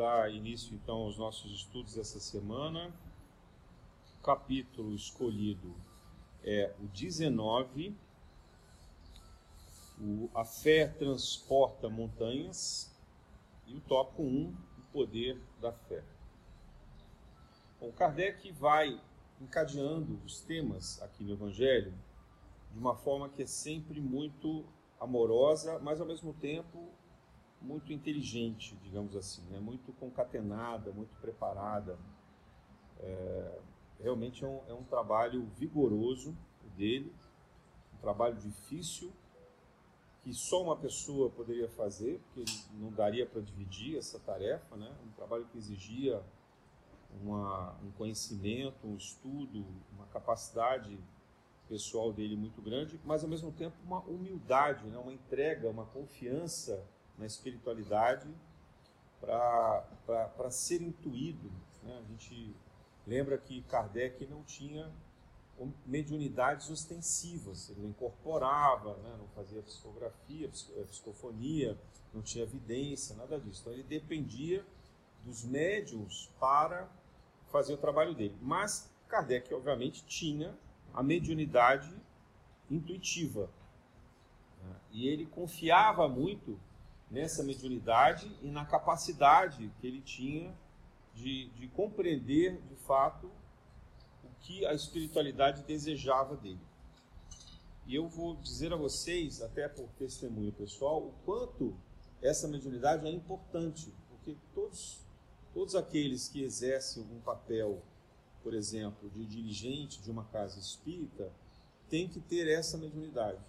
dar início então aos nossos estudos essa semana. O capítulo escolhido é o 19. O, a fé transporta montanhas. E o tópico 1, o poder da fé. Bom, Kardec vai encadeando os temas aqui no Evangelho de uma forma que é sempre muito amorosa, mas ao mesmo tempo muito inteligente, digamos assim, né? muito concatenada, muito preparada. É, realmente é um, é um trabalho vigoroso dele, um trabalho difícil, que só uma pessoa poderia fazer, porque não daria para dividir essa tarefa, né? um trabalho que exigia uma, um conhecimento, um estudo, uma capacidade pessoal dele muito grande, mas ao mesmo tempo uma humildade, né? uma entrega, uma confiança na espiritualidade para ser intuído. Né? A gente lembra que Kardec não tinha mediunidades ostensivas, ele não incorporava, né? não fazia psicografia, eh, psicofonia, não tinha evidência, nada disso. Então ele dependia dos médiums para fazer o trabalho dele. Mas Kardec, obviamente, tinha a mediunidade intuitiva. Né? E ele confiava muito nessa mediunidade e na capacidade que ele tinha de, de compreender de fato o que a espiritualidade desejava dele. E eu vou dizer a vocês, até por testemunho pessoal, o quanto essa mediunidade é importante, porque todos, todos aqueles que exercem algum papel, por exemplo, de dirigente de uma casa espírita, têm que ter essa mediunidade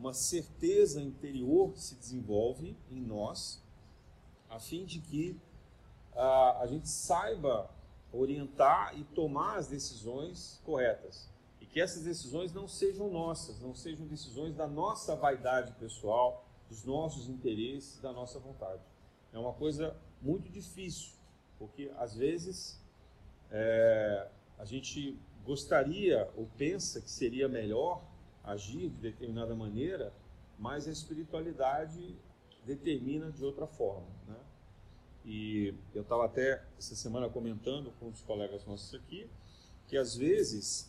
uma certeza interior se desenvolve em nós, a fim de que a, a gente saiba orientar e tomar as decisões corretas. E que essas decisões não sejam nossas, não sejam decisões da nossa vaidade pessoal, dos nossos interesses, da nossa vontade. É uma coisa muito difícil, porque às vezes é, a gente gostaria ou pensa que seria melhor agir de determinada maneira, mas a espiritualidade determina de outra forma. Né? E eu estava até essa semana comentando com os colegas nossos aqui que às vezes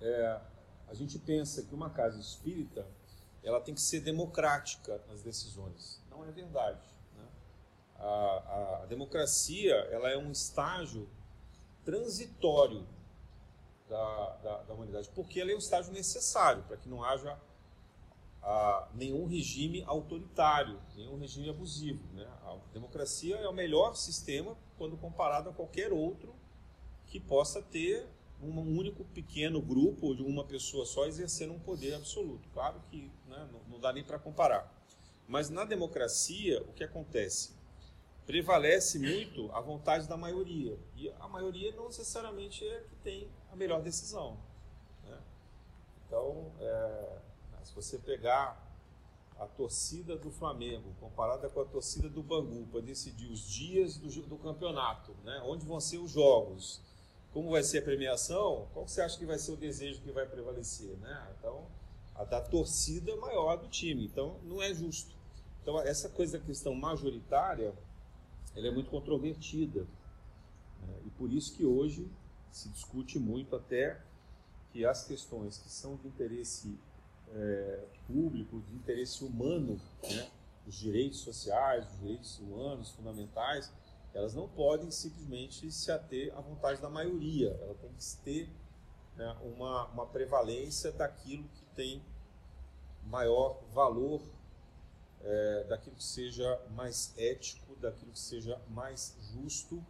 é, a gente pensa que uma casa espírita ela tem que ser democrática nas decisões. Não é verdade. Né? A, a, a democracia ela é um estágio transitório da, da, da humanidade, porque ela é um estágio necessário para que não haja a, nenhum regime autoritário, nenhum regime abusivo. Né? A democracia é o melhor sistema quando comparado a qualquer outro que possa ter um único pequeno grupo de uma pessoa só exercendo um poder absoluto. Claro que né, não, não dá nem para comparar. Mas na democracia, o que acontece? Prevalece muito a vontade da maioria. E a maioria não necessariamente é que tem a melhor decisão. Né? Então, é, se você pegar a torcida do Flamengo comparada com a torcida do Bangu para decidir os dias do, do campeonato, né? onde vão ser os jogos, como vai ser a premiação, qual você acha que vai ser o desejo que vai prevalecer? Né? Então, a da torcida maior do time. Então, não é justo. Então, essa coisa da questão majoritária ela é muito controvertida. Né? E por isso que hoje se discute muito até que as questões que são de interesse é, público, de interesse humano, né? os direitos sociais, os direitos humanos fundamentais, elas não podem simplesmente se ater à vontade da maioria, ela tem que ter né, uma, uma prevalência daquilo que tem maior valor é, daquilo que seja mais ético, daquilo que seja mais justo,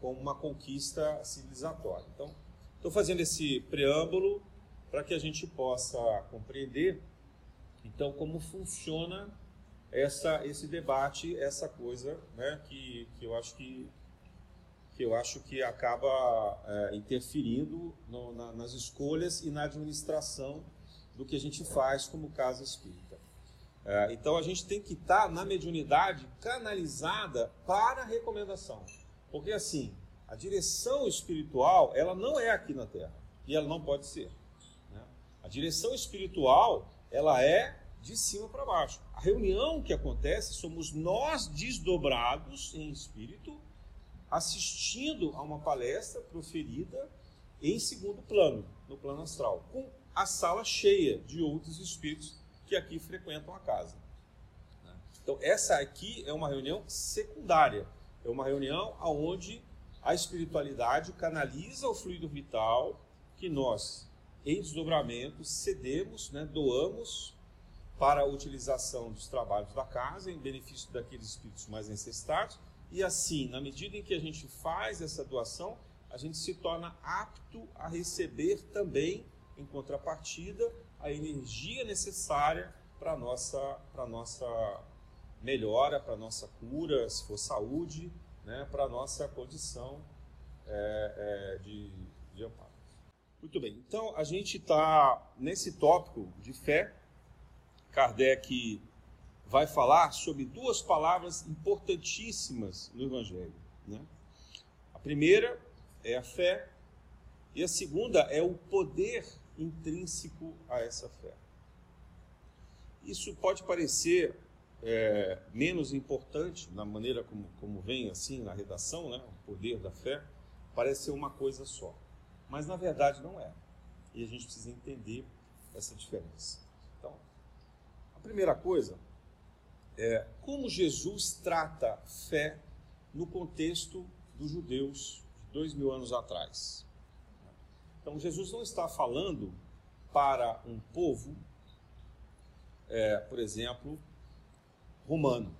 como uma conquista civilizatória. Então, estou fazendo esse preâmbulo para que a gente possa compreender, então, como funciona essa, esse debate, essa coisa, né, que, que eu acho que que eu acho que acaba é, interferindo no, na, nas escolhas e na administração do que a gente faz como casa espírita. É, então a gente tem que estar na mediunidade canalizada para a recomendação. Porque assim, a direção espiritual, ela não é aqui na Terra. E ela não pode ser. Né? A direção espiritual, ela é de cima para baixo. A reunião que acontece somos nós desdobrados em espírito, assistindo a uma palestra proferida em segundo plano, no plano astral, com a sala cheia de outros espíritos que aqui frequentam a casa. Então, essa aqui é uma reunião secundária, é uma reunião onde a espiritualidade canaliza o fluido vital que nós, em desdobramento, cedemos, né, doamos para a utilização dos trabalhos da casa, em benefício daqueles espíritos mais necessitados, e assim, na medida em que a gente faz essa doação, a gente se torna apto a receber também, em contrapartida, a energia necessária para a nossa, para nossa melhora, para a nossa cura, se for saúde, né, para a nossa condição é, é, de, de amparo. Muito bem, então a gente está nesse tópico de fé. Kardec vai falar sobre duas palavras importantíssimas no Evangelho. Né? A primeira é a fé, e a segunda é o poder intrínseco a essa fé. Isso pode parecer é, menos importante na maneira como, como vem assim na redação, né? o poder da fé, parece ser uma coisa só. Mas na verdade não é. E a gente precisa entender essa diferença. Então, a primeira coisa é como Jesus trata fé no contexto dos judeus de dois mil anos atrás. Então, Jesus não está falando para um povo, é, por exemplo, romano,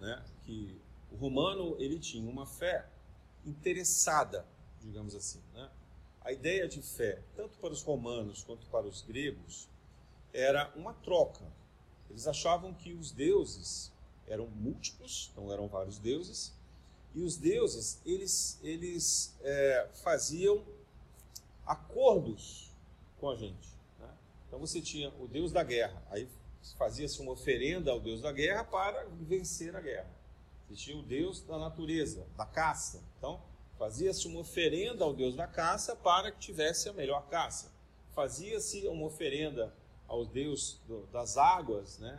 né? que o romano ele tinha uma fé interessada, digamos assim. Né? A ideia de fé, tanto para os romanos quanto para os gregos, era uma troca. Eles achavam que os deuses eram múltiplos, não eram vários deuses, e os deuses eles, eles é, faziam acordos com a gente. Né? Então você tinha o deus da guerra, aí fazia-se uma oferenda ao deus da guerra para vencer a guerra. Existia o deus da natureza, da caça. Então, fazia-se uma oferenda ao deus da caça para que tivesse a melhor caça. Fazia-se uma oferenda ao deus do, das águas, né,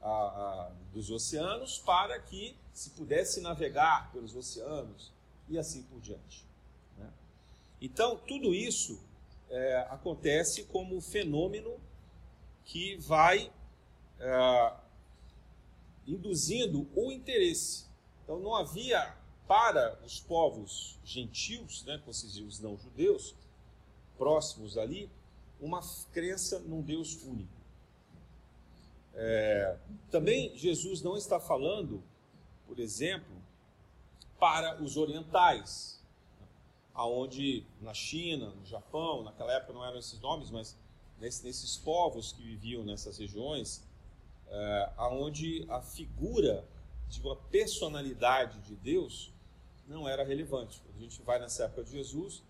a, a, dos oceanos, para que se pudesse navegar pelos oceanos e assim por diante. Então, tudo isso é, acontece como fenômeno que vai é, induzindo o interesse. Então não havia para os povos gentios, né, diz, os não judeus, próximos ali, uma crença num Deus único. É, também Jesus não está falando, por exemplo, para os orientais, aonde na China, no Japão, naquela época não eram esses nomes, mas nesses povos que viviam nessas regiões, é, aonde a figura de uma personalidade de Deus não era relevante. Quando a gente vai nessa época de Jesus,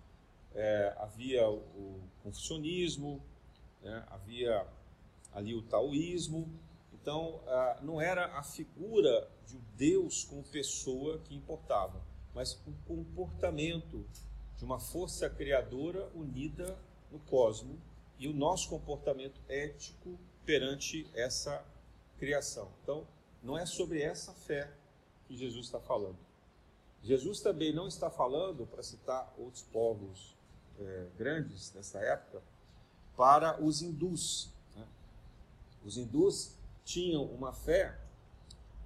é, havia o, confucionismo, né, havia ali o taoísmo, então não era a figura de Deus como pessoa que importava, mas o comportamento de uma força criadora unida no cosmo e o nosso comportamento ético perante essa criação. Então, não é sobre essa fé que Jesus está falando. Jesus também não está falando, para citar outros povos é, grandes nessa época, para os hindus. Né? Os hindus tinham uma fé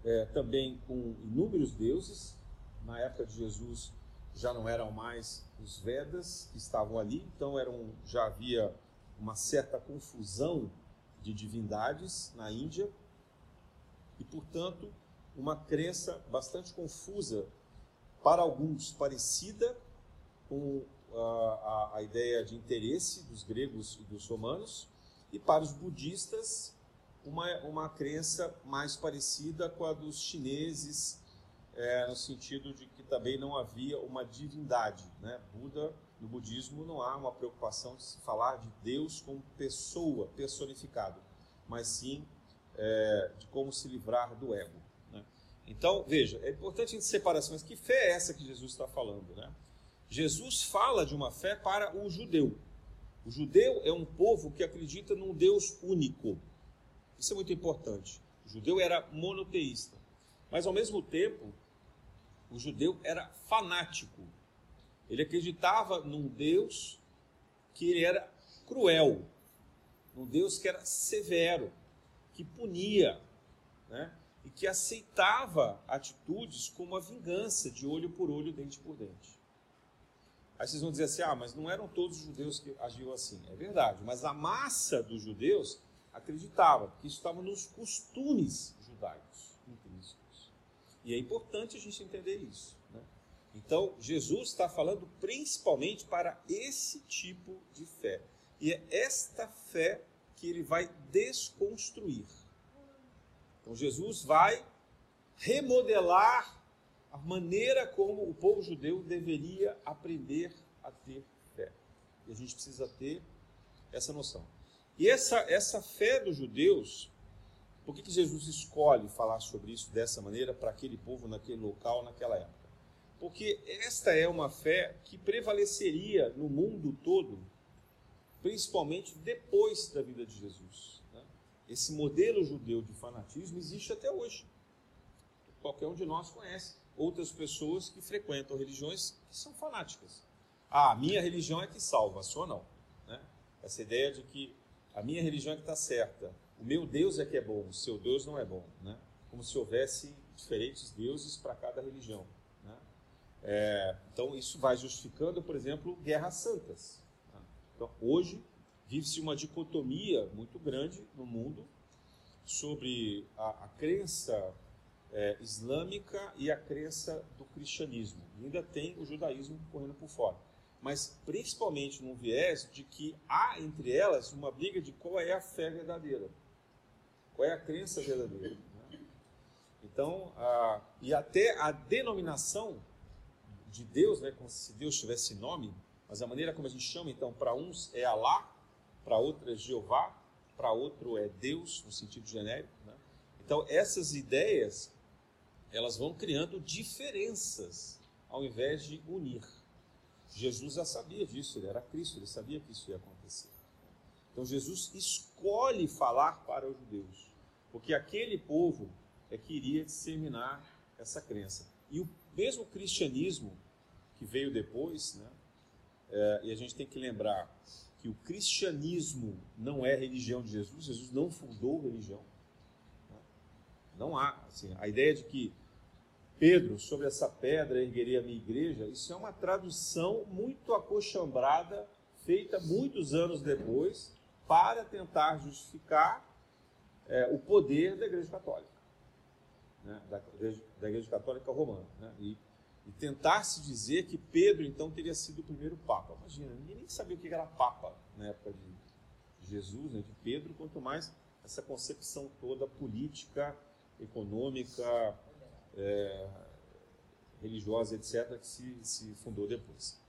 é, também com inúmeros deuses. Na época de Jesus já não eram mais os Vedas que estavam ali, então eram, já havia uma certa confusão de divindades na Índia e, portanto, uma crença bastante confusa, para alguns parecida com a, a, a ideia de interesse dos gregos e dos romanos, e para os budistas, uma, uma crença mais parecida com a dos chineses, é, no sentido de que também não havia uma divindade. Né? Buda, no budismo, não há uma preocupação de se falar de Deus como pessoa, personificado, mas sim é, de como se livrar do ego. Né? Então, veja, é importante a gente separar assim, mas que fé é essa que Jesus está falando? Né? Jesus fala de uma fé para o judeu. O judeu é um povo que acredita num Deus único. Isso é muito importante. O judeu era monoteísta, mas ao mesmo tempo, o judeu era fanático. Ele acreditava num Deus que ele era cruel, num Deus que era severo, que punia, né? e que aceitava atitudes como a vingança, de olho por olho, dente por dente. Aí vocês vão dizer assim: ah, mas não eram todos os judeus que agiam assim. É verdade, mas a massa dos judeus acreditava que isso estava nos costumes judaicos. E é importante a gente entender isso. Né? Então, Jesus está falando principalmente para esse tipo de fé. E é esta fé que ele vai desconstruir. Então, Jesus vai remodelar a maneira como o povo judeu deveria aprender a ter fé. E a gente precisa ter essa noção. E essa, essa fé dos judeus, por que, que Jesus escolhe falar sobre isso dessa maneira para aquele povo, naquele local, naquela época? Porque esta é uma fé que prevaleceria no mundo todo, principalmente depois da vida de Jesus. Né? Esse modelo judeu de fanatismo existe até hoje. Qualquer um de nós conhece outras pessoas que frequentam religiões que são fanáticas. Ah, a minha religião é que salva, a sua não. Né? Essa ideia de que a minha religião é que está certa, o meu Deus é que é bom, o seu Deus não é bom. Né? Como se houvesse diferentes deuses para cada religião. Né? É, então, isso vai justificando, por exemplo, guerras santas. Né? Então, hoje, vive-se uma dicotomia muito grande no mundo sobre a, a crença é, islâmica e a crença do cristianismo. E ainda tem o judaísmo correndo por fora. Mas principalmente num viés de que há entre elas uma briga de qual é a fé verdadeira, qual é a crença verdadeira. Né? Então, a, e até a denominação de Deus, né, como se Deus tivesse nome, mas a maneira como a gente chama, então, para uns é Alá, para outros é Jeová, para outro é Deus, no sentido genérico. Né? Então, essas ideias elas vão criando diferenças ao invés de unir. Jesus já sabia disso, ele era Cristo, ele sabia que isso ia acontecer. Então Jesus escolhe falar para os judeus, porque aquele povo é que iria disseminar essa crença. E o mesmo cristianismo que veio depois, né, é, e a gente tem que lembrar que o cristianismo não é religião de Jesus, Jesus não fundou religião. Né? Não há assim, a ideia de que Pedro, sobre essa pedra erguerei a minha igreja, isso é uma tradução muito acochambrada, feita muitos anos depois, para tentar justificar é, o poder da Igreja Católica, né, da, da, Igreja Católica Romana. Né, e, e, tentar se dizer que Pedro, então, teria sido o primeiro Papa. Imagina, ninguém nem sabia o que era Papa na época de Jesus, né, de Pedro, quanto mais essa concepção toda política, econômica, é, religiosa, etc., que se, se fundou depois.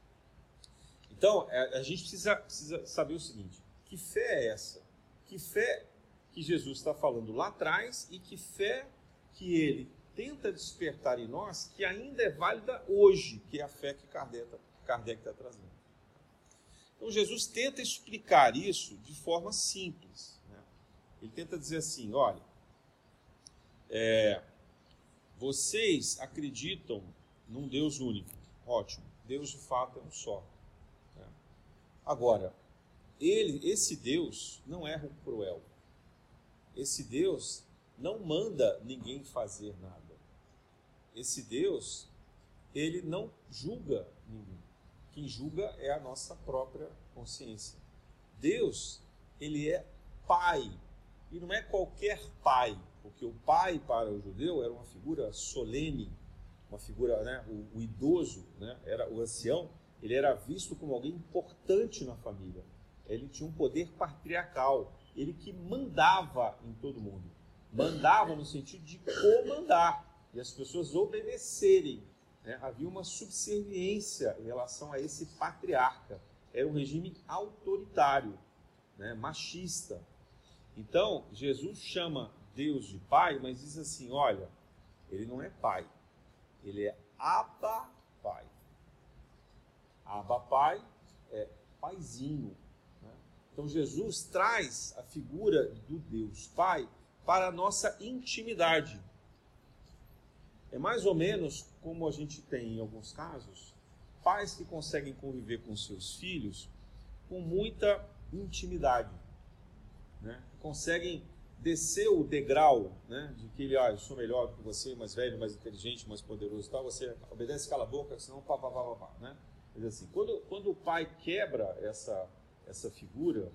Então, é, a gente precisa, precisa saber o seguinte: que fé é essa? Que fé que Jesus está falando lá atrás e que fé que ele tenta despertar em nós que ainda é válida hoje, que é a fé que Kardec está trazendo. Então, Jesus tenta explicar isso de forma simples. Né? Ele tenta dizer assim: olha, é, vocês acreditam num Deus único. Ótimo. Deus de fato é um só. Né? Agora, ele, esse Deus não é cruel. Esse Deus não manda ninguém fazer nada. Esse Deus, ele não julga ninguém. Quem julga é a nossa própria consciência. Deus, ele é pai. E não é qualquer pai porque o pai para o judeu era uma figura solene, uma figura, né, o, o idoso, né, era o ancião, ele era visto como alguém importante na família. Ele tinha um poder patriarcal, ele que mandava em todo mundo. Mandava no sentido de comandar e as pessoas obedecerem. Né? Havia uma subserviência em relação a esse patriarca. Era um regime autoritário, né? machista. Então, Jesus chama Deus de pai, mas diz assim: olha, ele não é pai, ele é Abba Pai. Abba Pai é paizinho. Então Jesus traz a figura do Deus Pai para a nossa intimidade. É mais ou menos como a gente tem em alguns casos, pais que conseguem conviver com seus filhos com muita intimidade, né? conseguem descer o degrau, né? de que ele, ah, eu sou melhor que você, mais velho, mais inteligente, mais poderoso, tal, você obedece, cala a boca, senão pá, pá, pá, pá, pá né? Mas assim, quando, quando o pai quebra essa, essa figura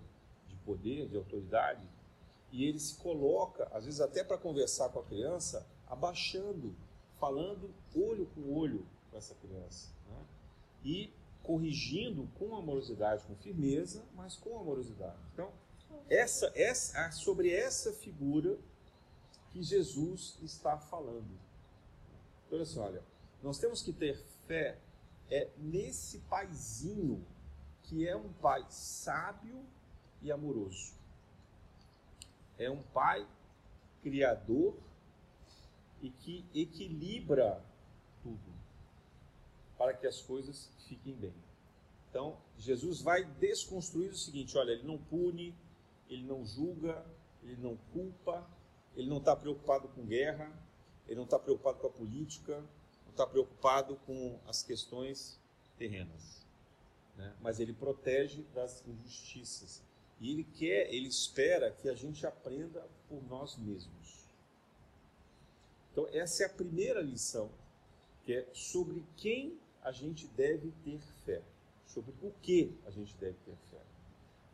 de poder, de autoridade, e ele se coloca, às vezes até para conversar com a criança, abaixando, falando olho com olho com essa criança. Né? E corrigindo com amorosidade, com firmeza, mas com amorosidade. Então, essa, essa, sobre essa figura que Jesus está falando. Então, olha só, olha, nós temos que ter fé é nesse paizinho que é um pai sábio e amoroso. É um pai criador e que equilibra tudo para que as coisas fiquem bem. Então, Jesus vai desconstruir o seguinte: olha, ele não pune, ele não julga, ele não culpa, ele não está preocupado com guerra, ele não está preocupado com a política, não está preocupado com as questões terrenas. Né? Mas ele protege das injustiças. E ele quer, ele espera que a gente aprenda por nós mesmos. Então, essa é a primeira lição, que é sobre quem a gente deve ter fé. Sobre o que a gente deve ter fé.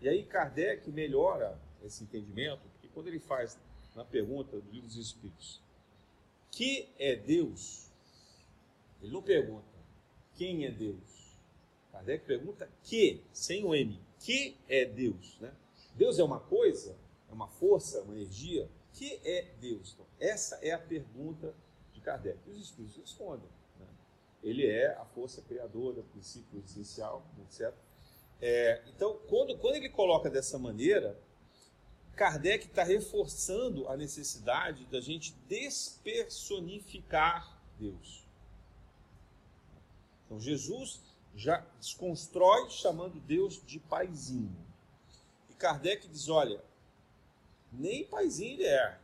E aí Kardec melhora esse entendimento, porque quando ele faz na pergunta do livro dos Espíritos, que é Deus? Ele não pergunta quem é Deus. Kardec pergunta que, sem o M, que é Deus? Né? Deus é uma coisa, é uma força, uma energia. Que é Deus? Então, essa é a pergunta de Kardec. E os Espíritos respondem. Né? Ele é a força criadora, o princípio essencial, etc. É, então, quando, quando ele coloca dessa maneira, Kardec está reforçando a necessidade da gente despersonificar Deus. Então, Jesus já desconstrói chamando Deus de paizinho. E Kardec diz: olha, nem paizinho ele é.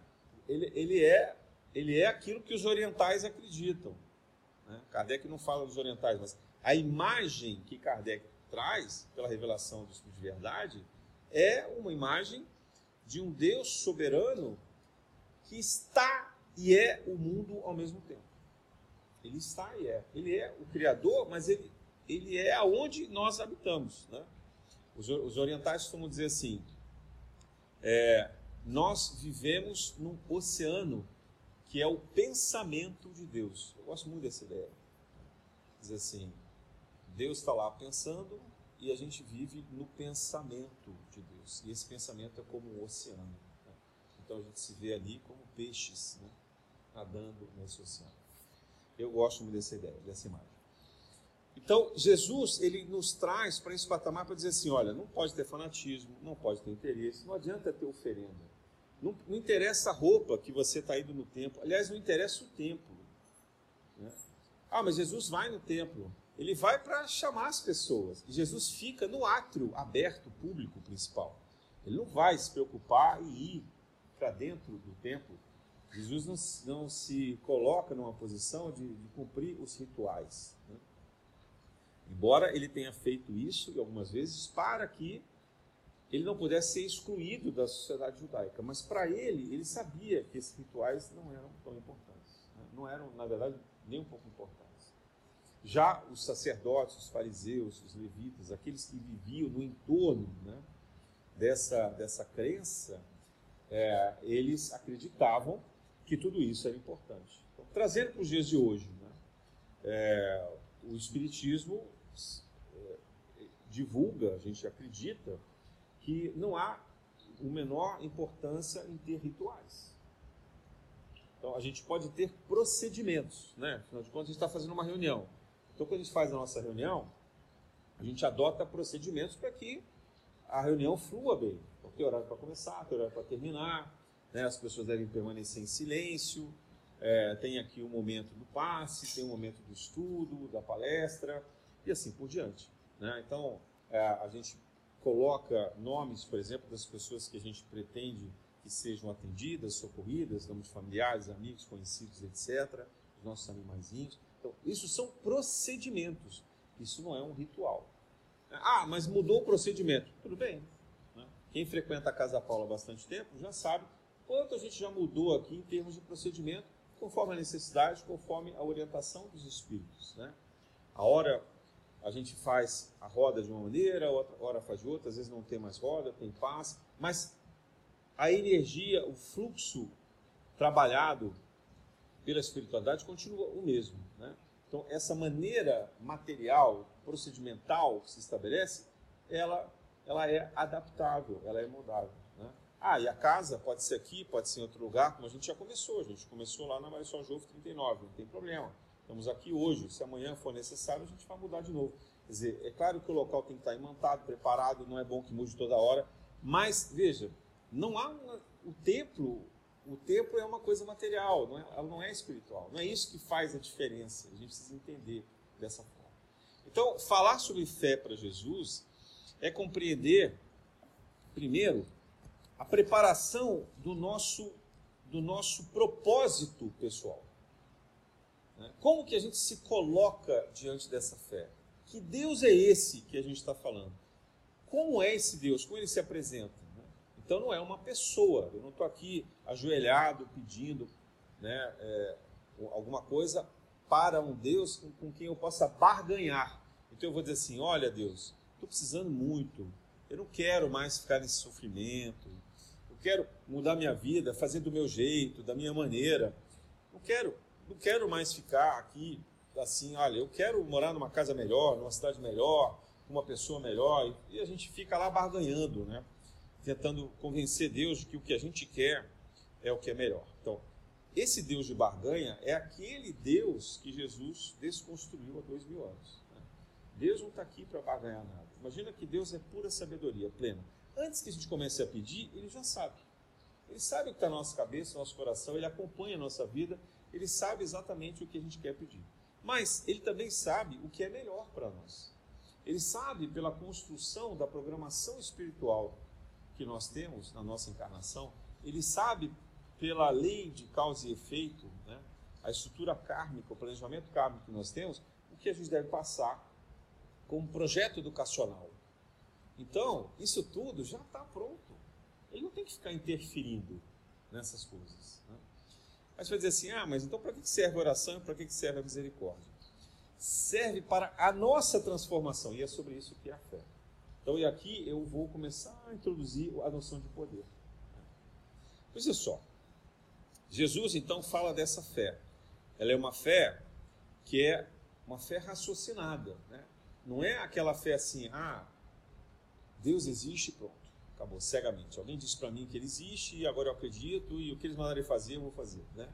Ele, ele é ele é aquilo que os orientais acreditam. Né? Kardec não fala dos orientais, mas a imagem que Kardec traz, pela revelação do Espírito de Verdade, é uma imagem de um Deus soberano que está e é o mundo ao mesmo tempo. Ele está e é. Ele é o Criador, mas ele, ele é aonde nós habitamos. Né? Os, os orientais costumam dizer assim: é, nós vivemos num oceano que é o pensamento de Deus. Eu gosto muito dessa ideia. Diz assim: Deus está lá pensando e a gente vive no pensamento de Deus. E esse pensamento é como um oceano. Né? Então a gente se vê ali como peixes né? nadando nesse oceano. Eu gosto muito dessa ideia, dessa imagem. Então, Jesus, ele nos traz para esse patamar para dizer assim: olha, não pode ter fanatismo, não pode ter interesse, não adianta ter oferenda. Não, não interessa a roupa que você está indo no templo. Aliás, não interessa o templo. Né? Ah, mas Jesus vai no templo. Ele vai para chamar as pessoas. E Jesus fica no átrio aberto, público principal. Ele não vai se preocupar e ir para dentro do templo. Jesus não, não, se coloca numa posição de, de cumprir os rituais. Né? Embora ele tenha feito isso algumas vezes para que ele não pudesse ser excluído da sociedade judaica. Mas para ele, ele sabia que esses rituais não eram tão importantes. Né? Não eram, na verdade, nem um pouco importantes. Já os sacerdotes, os fariseus, os levitas, aqueles que viviam no entorno né, dessa, dessa crença, é, eles acreditavam que tudo isso era importante. Então, trazendo para os dias de hoje, né, é, o Espiritismo divulga, a gente acredita, que não há o menor importância em ter rituais. Então, a gente pode ter procedimentos, né? Afinal de contas, a gente está fazendo uma reunião. Então, quando a gente faz a nossa reunião, a gente adota procedimentos para que a reunião flua bem. Então, tem horário para começar, tem horário para terminar, né? as pessoas devem permanecer em silêncio, é, tem aqui o momento do passe, tem o um momento do estudo, da palestra, e assim por diante. Né? Então, é, a gente coloca nomes, por exemplo, das pessoas que a gente pretende que sejam atendidas, socorridas, nomes familiares, amigos, conhecidos, etc., os nossos animaizinhos. Então, isso são procedimentos, isso não é um ritual. Ah, mas mudou o procedimento. Tudo bem. Né? Quem frequenta a Casa Paula há bastante tempo já sabe quanto a gente já mudou aqui em termos de procedimento, conforme a necessidade, conforme a orientação dos espíritos. Né? A hora a gente faz a roda de uma maneira, outra hora faz de outra, às vezes não tem mais roda, tem paz, mas a energia, o fluxo trabalhado pela espiritualidade continua o mesmo. Né? Então, essa maneira material, procedimental que se estabelece, ela, ela é adaptável, ela é moldável. Né? Ah, e a casa pode ser aqui, pode ser em outro lugar, como a gente já começou. A gente começou lá na Marisol Jovem 39, não tem problema. Estamos aqui hoje, se amanhã for necessário, a gente vai mudar de novo. Quer dizer, é claro que o local tem que estar imantado, preparado, não é bom que mude toda hora, mas, veja, não há uma, o templo, o templo é uma coisa material, não é, ela não é espiritual. Não é isso que faz a diferença. A gente precisa entender dessa forma. Então, falar sobre fé para Jesus é compreender, primeiro, a preparação do nosso, do nosso propósito pessoal. Né? Como que a gente se coloca diante dessa fé? Que Deus é esse que a gente está falando? Como é esse Deus? Como ele se apresenta? Então não é uma pessoa. Eu não estou aqui ajoelhado pedindo né, é, alguma coisa para um Deus com, com quem eu possa barganhar. Então eu vou dizer assim: olha, Deus, estou precisando muito. Eu não quero mais ficar nesse sofrimento. Eu quero mudar minha vida, fazer do meu jeito, da minha maneira. Não quero, não quero mais ficar aqui assim, olha, eu quero morar numa casa melhor, numa cidade melhor, com uma pessoa melhor, e a gente fica lá barganhando, né? tentando convencer Deus de que o que a gente quer é o que é melhor. Então, esse Deus de barganha é aquele Deus que Jesus desconstruiu há dois mil anos. Né? Deus não está aqui para barganhar nada. Imagina que Deus é pura sabedoria, plena. Antes que a gente comece a pedir, ele já sabe. Ele sabe o que está na nossa cabeça, no nosso coração, ele acompanha a nossa vida, ele sabe exatamente o que a gente quer pedir. Mas ele também sabe o que é melhor para nós. Ele sabe, pela construção da programação espiritual que nós temos na nossa encarnação, ele sabe pela lei de causa e efeito, né, a estrutura kármica, o planejamento kármico que nós temos, o que a gente deve passar como projeto educacional. Então, isso tudo já está pronto. Ele não tem que ficar interferindo nessas coisas. Né? Mas vai dizer assim: ah, mas então para que serve a oração e para que serve a misericórdia? Serve para a nossa transformação, e é sobre isso que é a fé. Então, e aqui eu vou começar a introduzir a noção de poder. Pois é só. Jesus então fala dessa fé. Ela é uma fé que é uma fé raciocinada. Né? Não é aquela fé assim, ah, Deus existe, pronto, acabou, cegamente. Alguém disse para mim que ele existe e agora eu acredito e o que eles mandarem fazer, eu vou fazer. Né?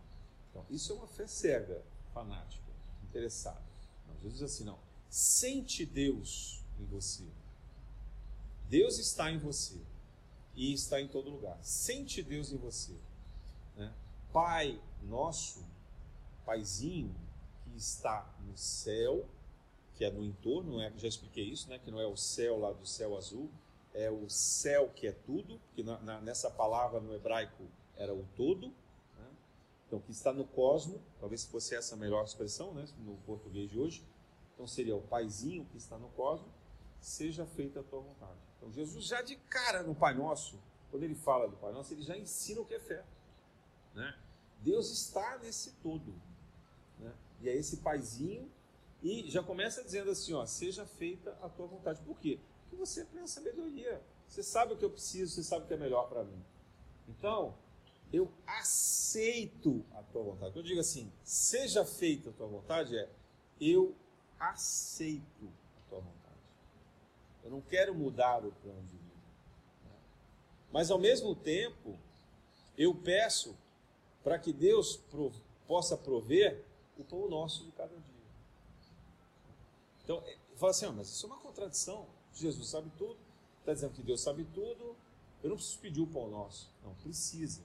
Então, isso é uma fé cega, fanática, interessada. Não, Jesus diz assim, não. Sente Deus em você. Deus está em você e está em todo lugar. Sente Deus em você. Né? Pai nosso, Paizinho, que está no céu, que é no entorno, é, já expliquei isso, né? que não é o céu lá do céu azul, é o céu que é tudo, que na, na, nessa palavra no hebraico era o todo. Né? Então, que está no cosmo, talvez fosse essa a melhor expressão né? no português de hoje. Então, seria o Paizinho que está no cosmo, seja feita a tua vontade. Então Jesus já de cara no Pai Nosso, quando ele fala do Pai Nosso, ele já ensina o que é fé. Né? Deus está nesse todo. Né? E é esse paizinho, e já começa dizendo assim, ó, seja feita a tua vontade. Por quê? Porque você é plena sabedoria. Você sabe o que eu preciso, você sabe o que é melhor para mim. Então, eu aceito a tua vontade. Quando eu digo assim, seja feita a tua vontade, é eu aceito a tua vontade. Eu não quero mudar o plano de vida. Mas ao mesmo tempo, eu peço para que Deus possa prover o pão nosso de cada dia. Então, é, fala assim, ah, mas isso é uma contradição. Jesus sabe tudo, está dizendo que Deus sabe tudo, eu não preciso pedir o pão nosso. Não, precisa.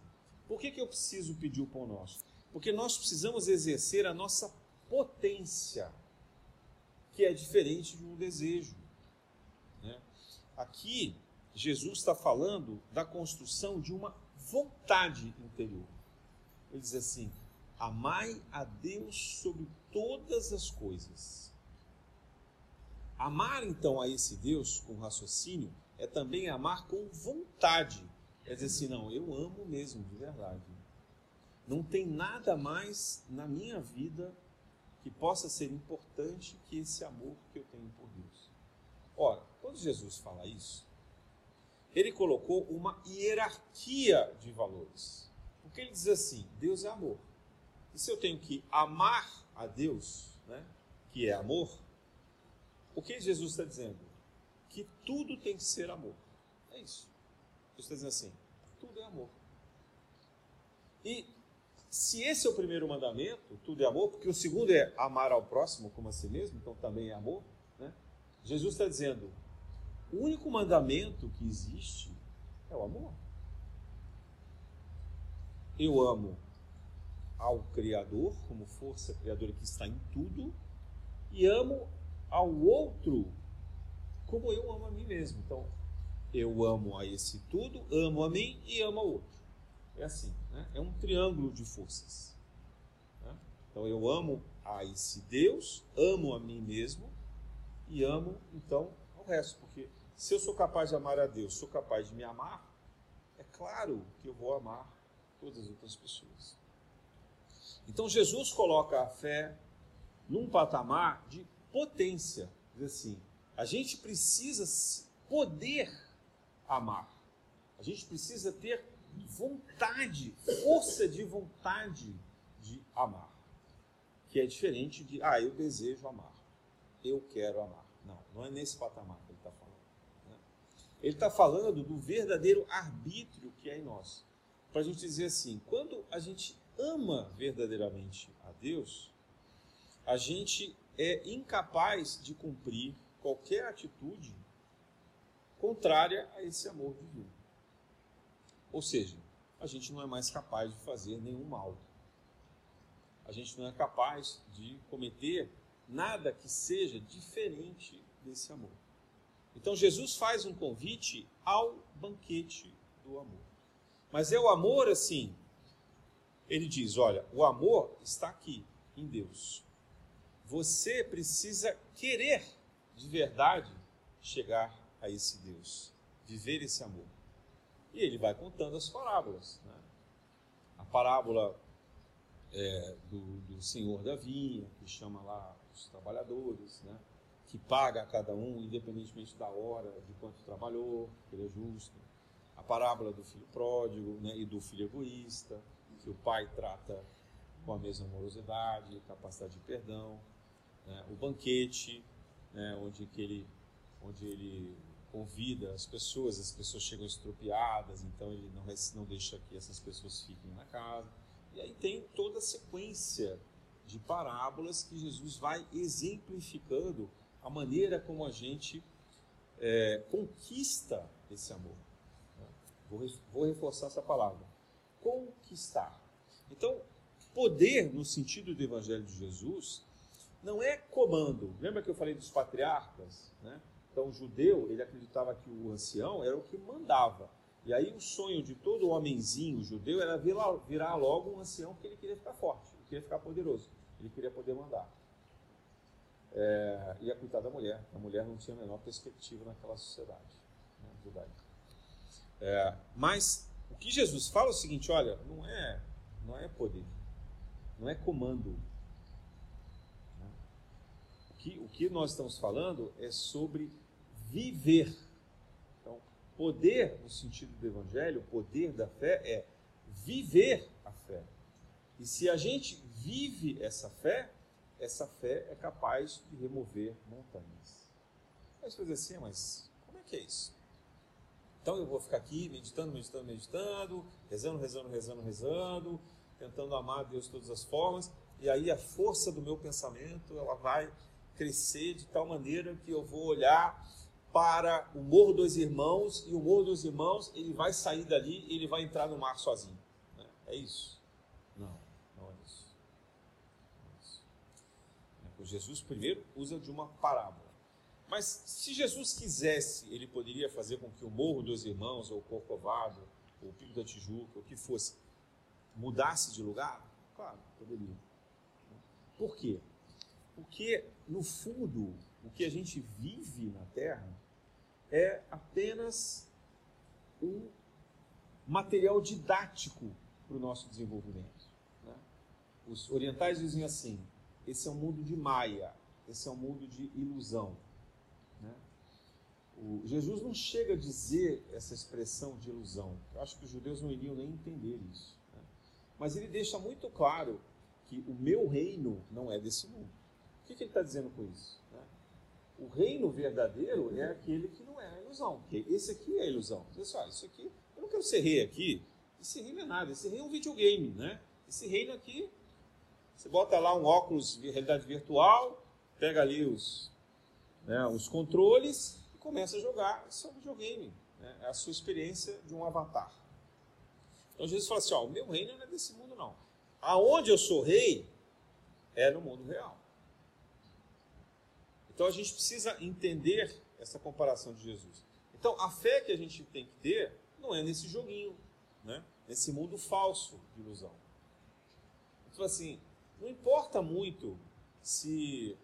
Por que, que eu preciso pedir o pão nosso? Porque nós precisamos exercer a nossa potência, que é diferente de um desejo. aqui Jesus está falando da construção de uma vontade interior. Ele diz assim: amai a Deus sobre todas as coisas. Amar então a esse Deus com raciocínio é também amar com vontade. É dizer assim, não, eu amo mesmo, de verdade. Não tem nada mais na minha vida que possa ser importante que esse amor que eu tenho por Deus. Ora, quando Jesus fala isso, ele colocou uma hierarquia de valores. Porque ele diz assim: Deus é amor. E se eu tenho que amar a Deus, né, que é amor, o que Jesus está dizendo? Que tudo tem que ser amor. É isso. Jesus está dizendo assim: tudo é amor. E se esse é o primeiro mandamento, tudo é amor, porque o segundo é amar ao próximo como a si mesmo, então também é amor, né? Jesus está dizendo: o único mandamento que existe é o amor. Eu amo ao Criador, como força criadora que está em tudo, e amo ao outro como eu amo a mim mesmo. Então, eu amo a esse tudo, amo a mim e amo ao outro. É assim, né? é um triângulo de forças. Né? Então, eu amo a esse Deus, amo a mim mesmo e amo, então, ao resto. Porque se eu sou capaz de amar a Deus, sou capaz de me amar, é claro que eu vou amar todas as outras pessoas. Então Jesus coloca a fé num patamar de potência. Diz assim, a gente precisa poder amar. A gente precisa ter vontade, força de vontade de amar. Que é diferente de, ah, eu desejo amar. Eu quero amar. Não, não é nesse patamar que ele está falando. Né? Ele está falando do verdadeiro arbítrio que é em nós. Para a gente dizer assim, quando a gente ama verdadeiramente a Deus, a gente é incapaz de cumprir qualquer atitude contrária a esse amor divino. Ou seja, a gente não é mais capaz de fazer nenhum mal. A gente não é capaz de cometer nada que seja diferente desse amor. Então Jesus faz um convite ao banquete do amor. Mas é o amor assim ele diz: Olha, o amor está aqui, em Deus. Você precisa querer de verdade chegar a esse Deus, viver esse amor. E ele vai contando as parábolas. Né? A parábola é, do, do, senhor da vinha, que chama lá os trabalhadores, né? que paga a cada um, independentemente da hora, de quanto trabalhou, que ele é justo. A parábola do filho pródigo né? e do filho egoísta que o pai trata com a mesma amorosidade, capacidade de perdão, né? o banquete, né? onde, que ele, onde ele convida as pessoas, as pessoas chegam estropiadas, então ele não, não deixa que essas pessoas fiquem na casa. E aí tem toda a sequência de parábolas que Jesus vai exemplificando a maneira como a gente é, conquista esse amor. Né? Vou, vou reforçar essa palavra conquistar. Então, poder no sentido do Evangelho de Jesus não é comando. Lembra que eu falei dos patriarcas? Né? Então, o judeu, ele acreditava que o ancião era o que mandava. E aí o sonho de todo homenzinho judeu era virar logo um ancião porque ele queria ficar forte, ele queria ficar poderoso, ele queria poder mandar. É, a cuidar da mulher. A mulher não tinha a menor perspectiva naquela sociedade né, judaica. É, mas o que Jesus fala é o seguinte: olha, não é, não é poder, não é comando. Que, o que nós estamos falando é sobre viver. Então, poder, no sentido do Evangelho, o poder da fé é viver a fé. E se a gente vive essa fé, essa fé é capaz de remover montanhas. Vai dizer assim, mas como é que é isso? Então eu vou ficar aqui meditando, meditando, meditando, rezando, rezando, rezando, rezando, tentando amar Deus de todas as formas, e aí a força do meu pensamento ela vai crescer de tal maneira que eu vou olhar para o Morro dos Irmãos e o Morro dos Irmãos ele vai sair dali ele vai entrar no mar sozinho. Né? É isso? Não, não é isso. Não é isso. É, Jesus primeiro usa de uma parábola. Mas se Jesus quisesse, ele poderia fazer com que o Morro dos Irmãos, ou o Corcovado, ou o Pico da Tijuca, o que fosse, mudasse de lugar? Claro, poderia. Por quê? Porque, no fundo, o que a gente vive na Terra é apenas um material didático para o nosso desenvolvimento. Né? Os orientais dizem assim: esse é um mundo de Maia, esse é um mundo de ilusão. Né? O, Jesus não chega a dizer essa expressão de ilusão. Eu acho que os judeus não iriam nem entender isso. Né? Mas ele deixa muito claro que o meu reino não é desse mundo. O que, que ele está dizendo com isso? O reino verdadeiro é aquele que não é a ilusão. Esse aqui é a ilusão. Pessoal, isso aqui, eu não quero ser rei aqui. Esse reino é nada. Esse reino é um videogame, né? Esse reino aqui, você bota lá um óculos de realidade virtual, pega ali os, né, os controles e começa a jogar. Isso é um videogame. Né? É a sua experiência de um avatar. Então Jesus fala assim: ó, o meu reino não é desse mundo, não. Aonde eu sou rei é no mundo real. Então a gente precisa entender essa comparação de Jesus. Então a fé que a gente tem que ter não é nesse joguinho, né? nesse mundo falso de ilusão. Então assim, não importa muito se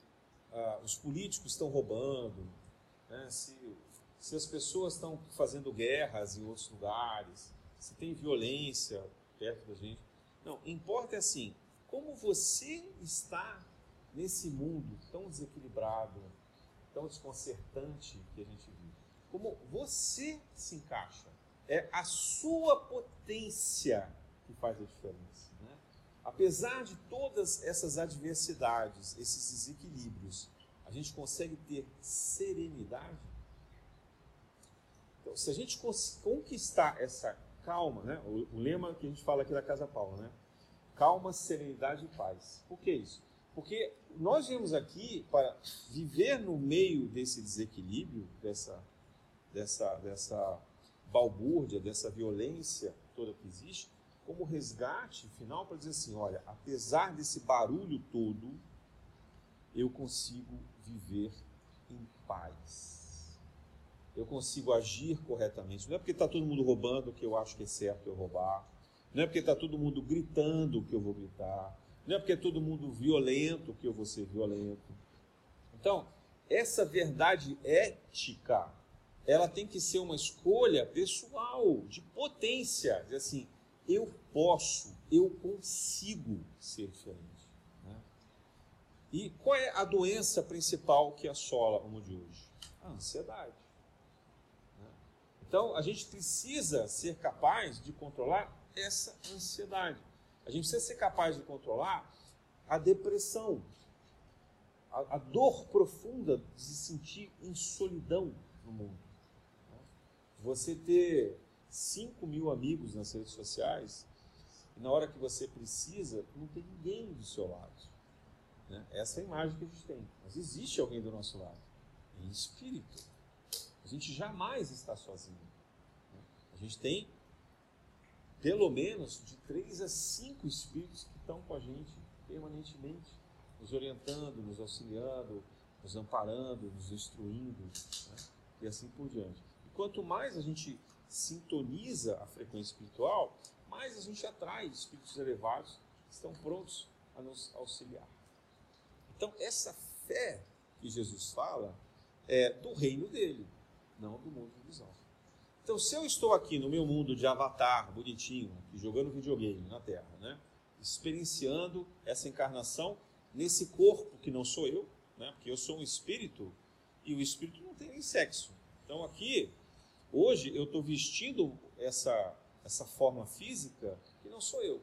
ah, os políticos estão roubando, né? se, se as pessoas estão fazendo guerras em outros lugares, se tem violência perto da gente. Não, importa é assim, como você está nesse mundo tão desequilibrado, tão desconcertante que a gente vive. Como você se encaixa. É a sua potência que faz a diferença. Né? Apesar de todas essas adversidades, esses desequilíbrios, a gente consegue ter serenidade. Então, se a gente conquistar essa calma, né? O, o, lema que a gente fala aqui da Casa Paula, né? Calma, serenidade e paz. Por que isso? Porque nós viemos aqui para viver no meio desse desequilíbrio, dessa, dessa, dessa balbúrdia, dessa violência toda que existe, como resgate final para dizer assim: olha, apesar desse barulho todo, eu consigo viver em paz eu consigo agir corretamente. Não é porque está todo mundo roubando que eu acho que é certo eu roubar. Não é porque está todo mundo gritando que eu vou gritar. Não é porque é todo mundo violento que eu vou ser violento. Então, essa verdade ética, ela tem que ser uma escolha pessoal, de potência. Dizer assim, eu posso, eu consigo ser diferente. Né? E qual é a doença principal que assola o mundo de hoje? A ansiedade. Então, a gente precisa ser capaz de controlar essa ansiedade. A gente precisa ser capaz de controlar a depressão, a, a dor profunda de se sentir em solidão no mundo. Você ter 5 mil amigos nas redes sociais e na hora que você precisa, não tem ninguém do seu lado. Né? Essa é a imagem que a gente tem. Mas existe alguém do nosso lado, em espírito. A gente jamais está sozinho. A gente tem pelo menos de três a cinco espíritos que estão com a gente permanentemente, nos orientando, nos auxiliando, nos amparando, nos instruindo, né? e assim por diante. E quanto mais a gente sintoniza a frequência espiritual, mais a gente atrai espíritos elevados que estão prontos a nos auxiliar. Então, essa fé que Jesus fala é do reino dele, não do mundo visão. Então, se eu estou aqui no meu mundo de avatar, bonitinho, jogando videogame na Terra, né? experienciando essa encarnação nesse corpo que não sou eu, né? porque eu sou um espírito e o espírito não tem nem sexo. Então, aqui, hoje, eu estou vestindo essa, essa forma física que não sou eu.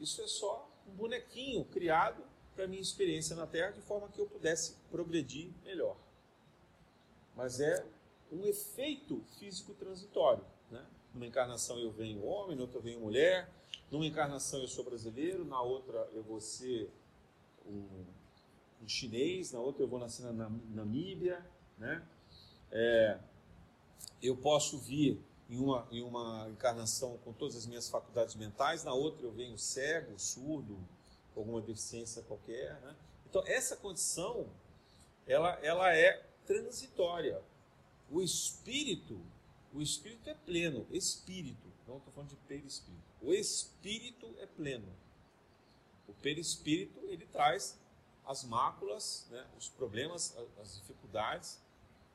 Isso é só um bonequinho criado para minha experiência na Terra de forma que eu pudesse progredir melhor. Mas é um efeito físico transitório. Né? Numa encarnação eu venho homem, na outra eu venho mulher, numa encarnação eu sou brasileiro, na outra eu vou ser um, um chinês, na outra eu vou nascer na Namíbia. Né? É, eu posso vir em uma, em uma encarnação com todas as minhas faculdades mentais, na outra eu venho cego, surdo, com alguma deficiência qualquer. Né? Então, essa condição, ela, ela é transitória. O espírito, o espírito é pleno, espírito, não estou falando de perispírito. O espírito é pleno. O perispírito, ele traz as máculas, né, os problemas, as dificuldades,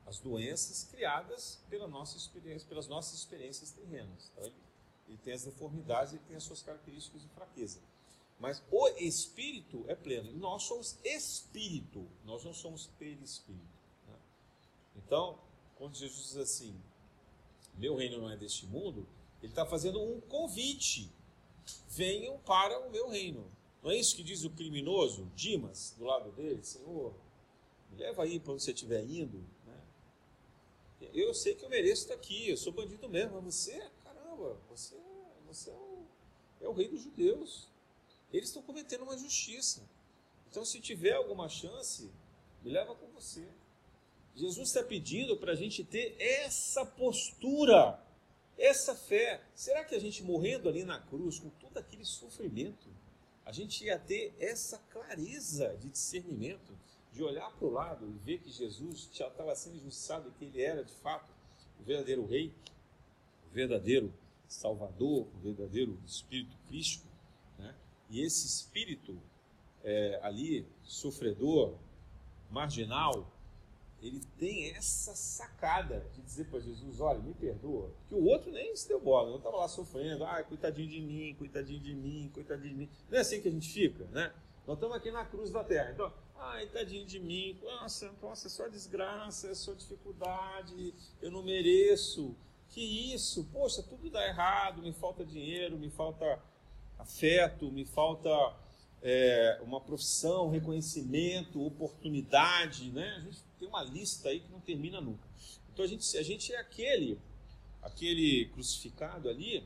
as doenças criadas pela nossa experiência, pelas nossas experiências terrenas. Então, ele, ele tem as deformidades e tem as suas características de fraqueza. Mas o espírito é pleno. Nós somos espírito, nós não somos perispírito. Né? Então, quando Jesus diz assim: Meu reino não é deste mundo, ele está fazendo um convite. Venham para o meu reino. Não é isso que diz o criminoso, Dimas, do lado dele? Senhor, me leva aí para onde você estiver indo. Né? Eu sei que eu mereço estar aqui, eu sou bandido mesmo, mas você, caramba, você, você é, o, é o rei dos judeus. Eles estão cometendo uma injustiça. Então, se tiver alguma chance, me leva com você. Jesus está pedindo para a gente ter essa postura, essa fé. Será que a gente morrendo ali na cruz, com todo aquele sofrimento, a gente ia ter essa clareza de discernimento, de olhar para o lado e ver que Jesus já estava sendo injustiçado e que ele era de fato o verdadeiro Rei, o verdadeiro Salvador, o verdadeiro Espírito Cristo, né? e esse espírito é, ali, sofredor, marginal, ele tem essa sacada de dizer para Jesus: olha, me perdoa. Que o outro nem se deu bola, não estava lá sofrendo, ah, coitadinho de mim, coitadinho de mim, coitadinho de mim. Não é assim que a gente fica, né? Nós estamos aqui na cruz da terra. Então, ai, tadinho de mim, nossa, nossa, é só desgraça, é só dificuldade, eu não mereço. Que isso? Poxa, tudo dá errado, me falta dinheiro, me falta afeto, me falta é, uma profissão, reconhecimento, oportunidade, né? A gente tem uma lista aí que não termina nunca. Então a gente, a gente é aquele, aquele crucificado ali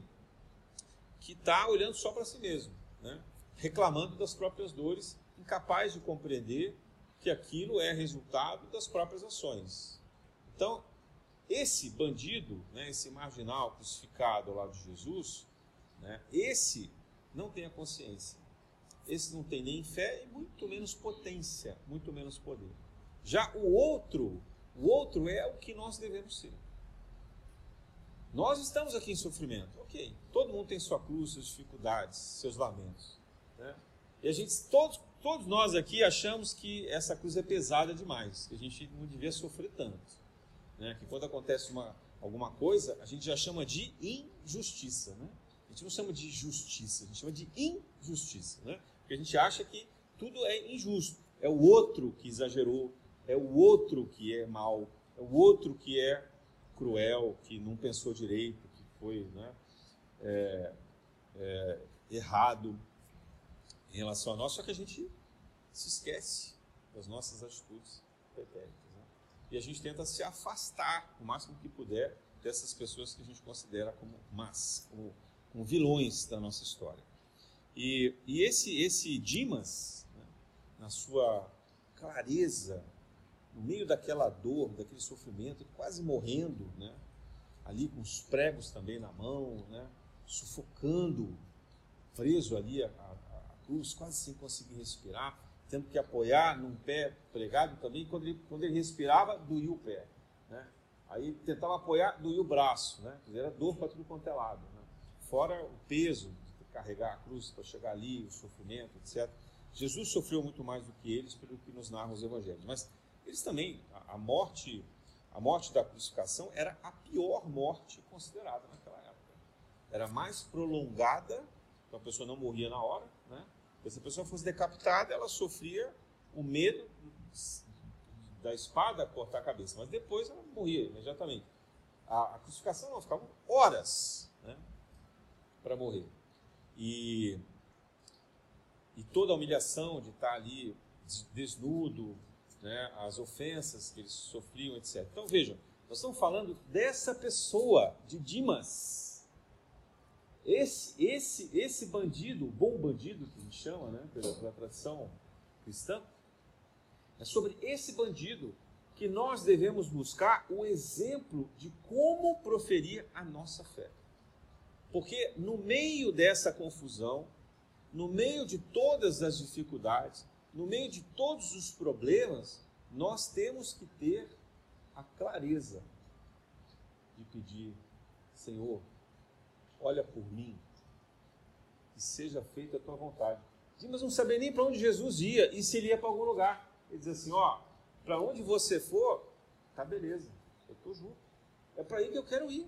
que está olhando só para si mesmo, né? reclamando das próprias dores, incapaz de compreender que aquilo é resultado das próprias ações. Então, esse bandido, né, esse marginal crucificado ao lado de Jesus, né, esse não tem a consciência. Esse não tem nem fé e muito menos potência, muito menos poder. Já o outro, o outro é o que nós devemos ser. Nós estamos aqui em sofrimento, ok. Todo mundo tem sua cruz, suas dificuldades, seus lamentos. Né? E a gente, todos, todos nós aqui achamos que essa cruz é pesada demais, que a gente não devia sofrer tanto. Né? Que quando acontece uma, alguma coisa, a gente já chama de injustiça. Né? A gente não chama de justiça, a gente chama de injustiça. Né? Porque a gente acha que tudo é injusto. É o outro que exagerou, é o outro que é mal, é o outro que é cruel, que não pensou direito, que foi né, é, é, errado em relação a nós, só que a gente se esquece das nossas atitudes pretéritas. Né? E a gente tenta se afastar o máximo que puder dessas pessoas que a gente considera como más, como, como vilões da nossa história. E, e esse, esse Dimas, né, na sua clareza no meio daquela dor, daquele sofrimento, quase morrendo, né? ali com os pregos também na mão, né? sufocando, preso ali a, a, a, cruz, quase sem conseguir respirar, tendo que apoiar num pé pregado também, quando ele, quando ele respirava, doía o pé. Né? Aí tentava apoiar, doía o braço, né? era dor para tudo quanto é lado. Né? Fora o peso de carregar a cruz para chegar ali, o sofrimento, etc. Jesus sofreu muito mais do que eles, pelo que nos narram os evangelhos. Mas eles também, a, morte, a morte da crucificação era a pior morte considerada naquela época. Era mais prolongada, então a pessoa não morria na hora, né? Se a pessoa fosse decapitada, ela sofria o medo da espada cortar a cabeça, mas depois ela morria imediatamente. A, a crucificação não, ficava horas né, para morrer. E, e toda a humilhação de estar ali desnudo, né, as ofensas que eles sofriam, etc. Então vejam, nós estamos falando dessa pessoa, de Dimas. Esse, esse, esse bandido, o bom bandido que a gente chama, né, pela, pela tradição cristã, é sobre esse bandido que nós devemos buscar o exemplo de como proferir a nossa fé. Porque no meio dessa confusão, no meio de todas as dificuldades, no meio de todos os problemas, nós temos que ter a clareza de pedir: Senhor, olha por mim, que seja feita a tua vontade. Dimas não sabia nem para onde Jesus ia e se ele ia para algum lugar. Ele diz assim: Ó, para onde você for, tá beleza, eu estou junto. É para aí que eu quero ir.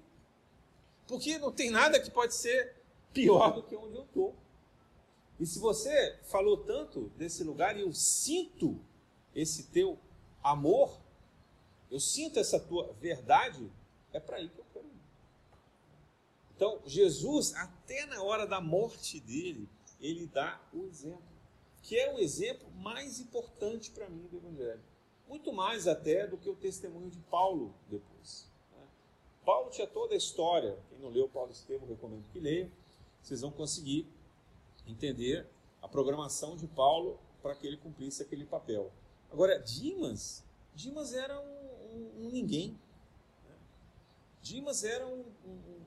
Porque não tem nada que pode ser pior do que onde eu estou. E se você falou tanto desse lugar e eu sinto esse teu amor, eu sinto essa tua verdade, é para aí que eu quero ir. Então, Jesus, até na hora da morte dele, ele dá o exemplo, que é o exemplo mais importante para mim do Evangelho. Muito mais até do que o testemunho de Paulo depois. Né? Paulo tinha toda a história. Quem não leu Paulo Estevam, recomendo que leia. Vocês vão conseguir entender a programação de Paulo para que ele cumprisse aquele papel. Agora, Dimas, Dimas era um, um, um ninguém. Né? Dimas era um, um,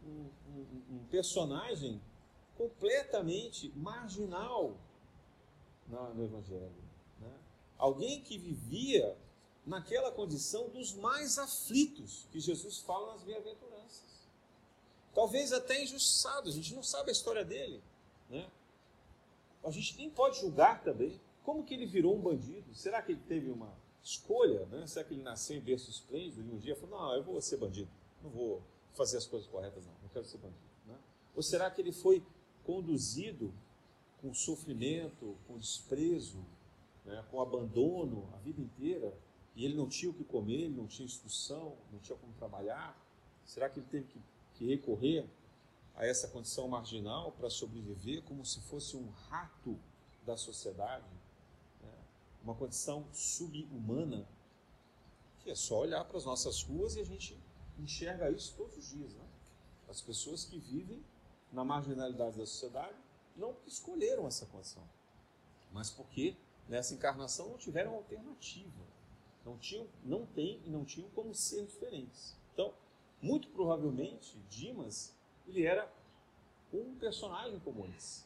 personagem completamente marginal no Evangelho. Né? Alguém que vivia naquela condição dos mais aflitos que Jesus fala nas bem-aventuranças. Talvez até injustiçado, a gente não sabe a história dele. Né? A gente nem pode julgar também. Como que ele virou um bandido? Será que ele teve uma escolha? Né? Será que ele nasceu em berço esplêndido e um dia falou, não, eu vou ser bandido, não vou fazer as coisas corretas não, não quero ser bandido. Né? Ou será que ele foi conduzido com sofrimento, com desprezo, né? com abandono a vida inteira e ele não tinha o que comer, ele não tinha instrução, não tinha como trabalhar? Será que ele teve que, que recorrer a essa condição marginal para sobreviver como se fosse um rato da sociedade? Né? Uma condição subhumana que é só olhar para as nossas ruas e a gente enxerga isso todos os dias. Né? As pessoas que vivem na marginalidade da sociedade não porque escolheram essa condição, mas porque nessa encarnação não tiveram alternativa. Não tinham, não tem e não tinham como ser diferentes. Então, muito provavelmente, Dimas, ele era um personagem como esse.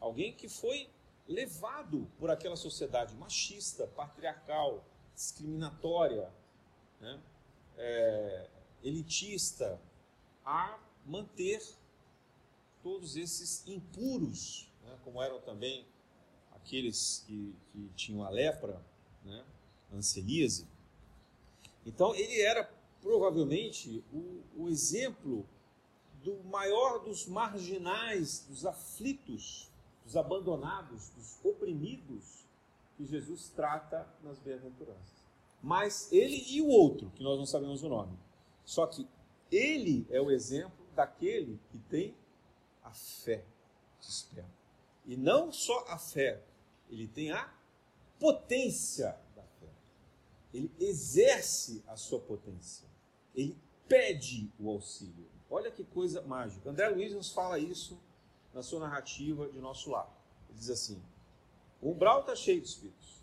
Alguém que foi levado por aquela sociedade machista, patriarcal, discriminatória, né? é, elitista, a manter todos esses impuros, né? como eram também aqueles que, que tinham a lepra, né? Anselise. Então, ele era provavelmente o, o exemplo do maior dos marginais, dos aflitos, dos abandonados, dos oprimidos que Jesus trata nas bem-aventuranças. Mas ele e o outro, que nós não sabemos o nome. Só que ele é o exemplo daquele que tem a fé que. E não só a fé, ele tem a potência ele exerce a sua potência. Ele pede o auxílio. Olha que coisa mágica. André Luiz nos fala isso na sua narrativa de nosso lar. Ele diz assim: o umbral está cheio de espíritos,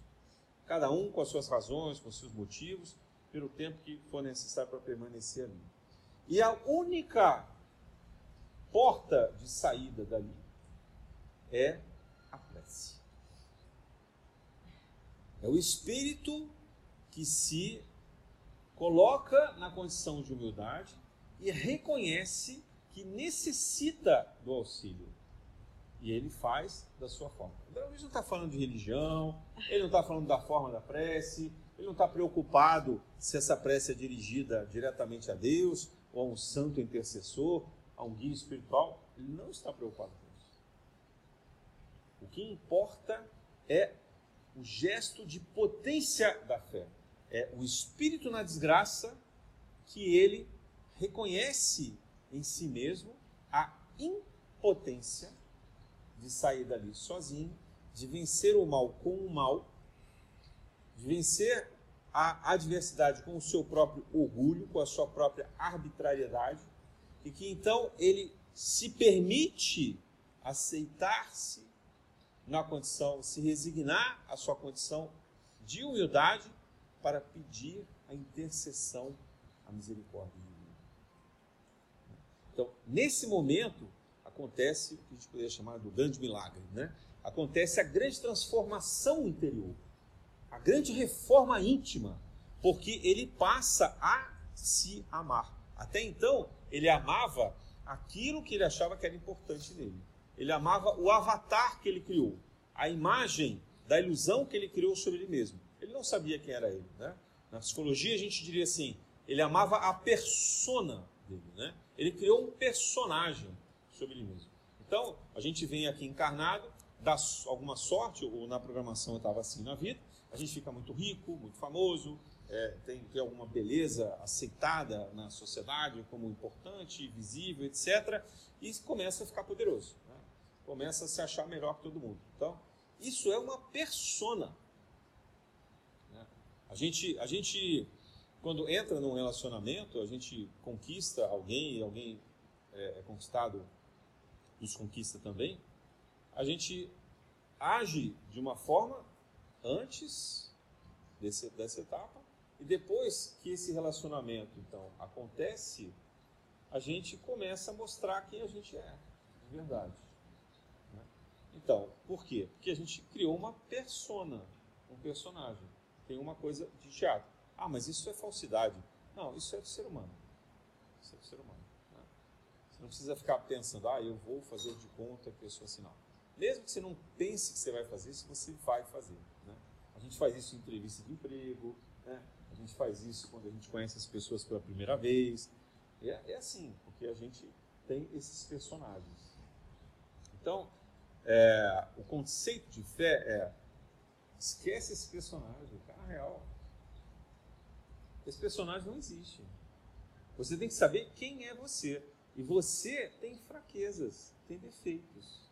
cada um com as suas razões, com os seus motivos, pelo tempo que for necessário para permanecer ali. E a única porta de saída dali é a prece. É o espírito que se coloca na condição de humildade e reconhece que necessita do auxílio. E ele faz da sua forma. André Luiz não está falando de religião, ele não está falando da forma da prece, ele não está preocupado se essa prece é dirigida diretamente a Deus ou a um santo intercessor, a um guia espiritual. Ele não está preocupado com isso. O que importa é o gesto de potência da fé é o espírito na desgraça que ele reconhece em si mesmo a impotência de sair dali sozinho, de vencer o mal com o mal, de vencer a adversidade com o seu próprio orgulho, com a sua própria arbitrariedade, e que então ele se permite aceitar-se na condição, se resignar à sua condição de humildade para pedir a intercessão, a misericórdia. Então, nesse momento, acontece o que a gente poderia chamar do grande milagre, né? Acontece a grande transformação interior, a grande reforma íntima, porque ele passa a se amar. Até então, ele amava aquilo que ele achava que era importante nele. Ele amava o avatar que ele criou, a imagem da ilusão que ele criou sobre ele mesmo. Ele não sabia quem era ele. Né? Na psicologia, a gente diria assim: ele amava a persona dele. Né? Ele criou um personagem sobre ele mesmo. Então, a gente vem aqui encarnado, dá alguma sorte, ou na programação eu estava assim na vida, a gente fica muito rico, muito famoso, é, tem, tem alguma beleza aceitada na sociedade como importante, visível, etc. E começa a ficar poderoso. Né? Começa a se achar melhor que todo mundo. Então, isso é uma persona. Né? A, gente, a gente, quando entra num relacionamento, a gente conquista alguém, alguém é, é conquistado nos conquista também. A gente age de uma forma antes desse, dessa etapa e depois que esse relacionamento então acontece, a gente começa a mostrar quem a gente é, de verdade. Né? Então, por quê? Porque a gente criou uma persona, um personagem. Tem uma coisa de teatro. Ah, mas isso é falsidade. Não, isso é do ser humano. Isso é do ser humano. Né? Você não precisa ficar pensando, ah, eu vou fazer de conta que eu sou assim, não. Mesmo que você não pense que você vai fazer isso, você vai fazer. Né? A gente faz isso em entrevista de emprego, né? a gente faz isso quando a gente conhece as pessoas pela primeira vez. É, é assim, porque a gente tem esses personagens. Então, é, o conceito de fé é esquece esse personagem, o cara real. Esse personagem não existe. Você tem que saber quem é você. E você tem fraquezas, tem defeitos.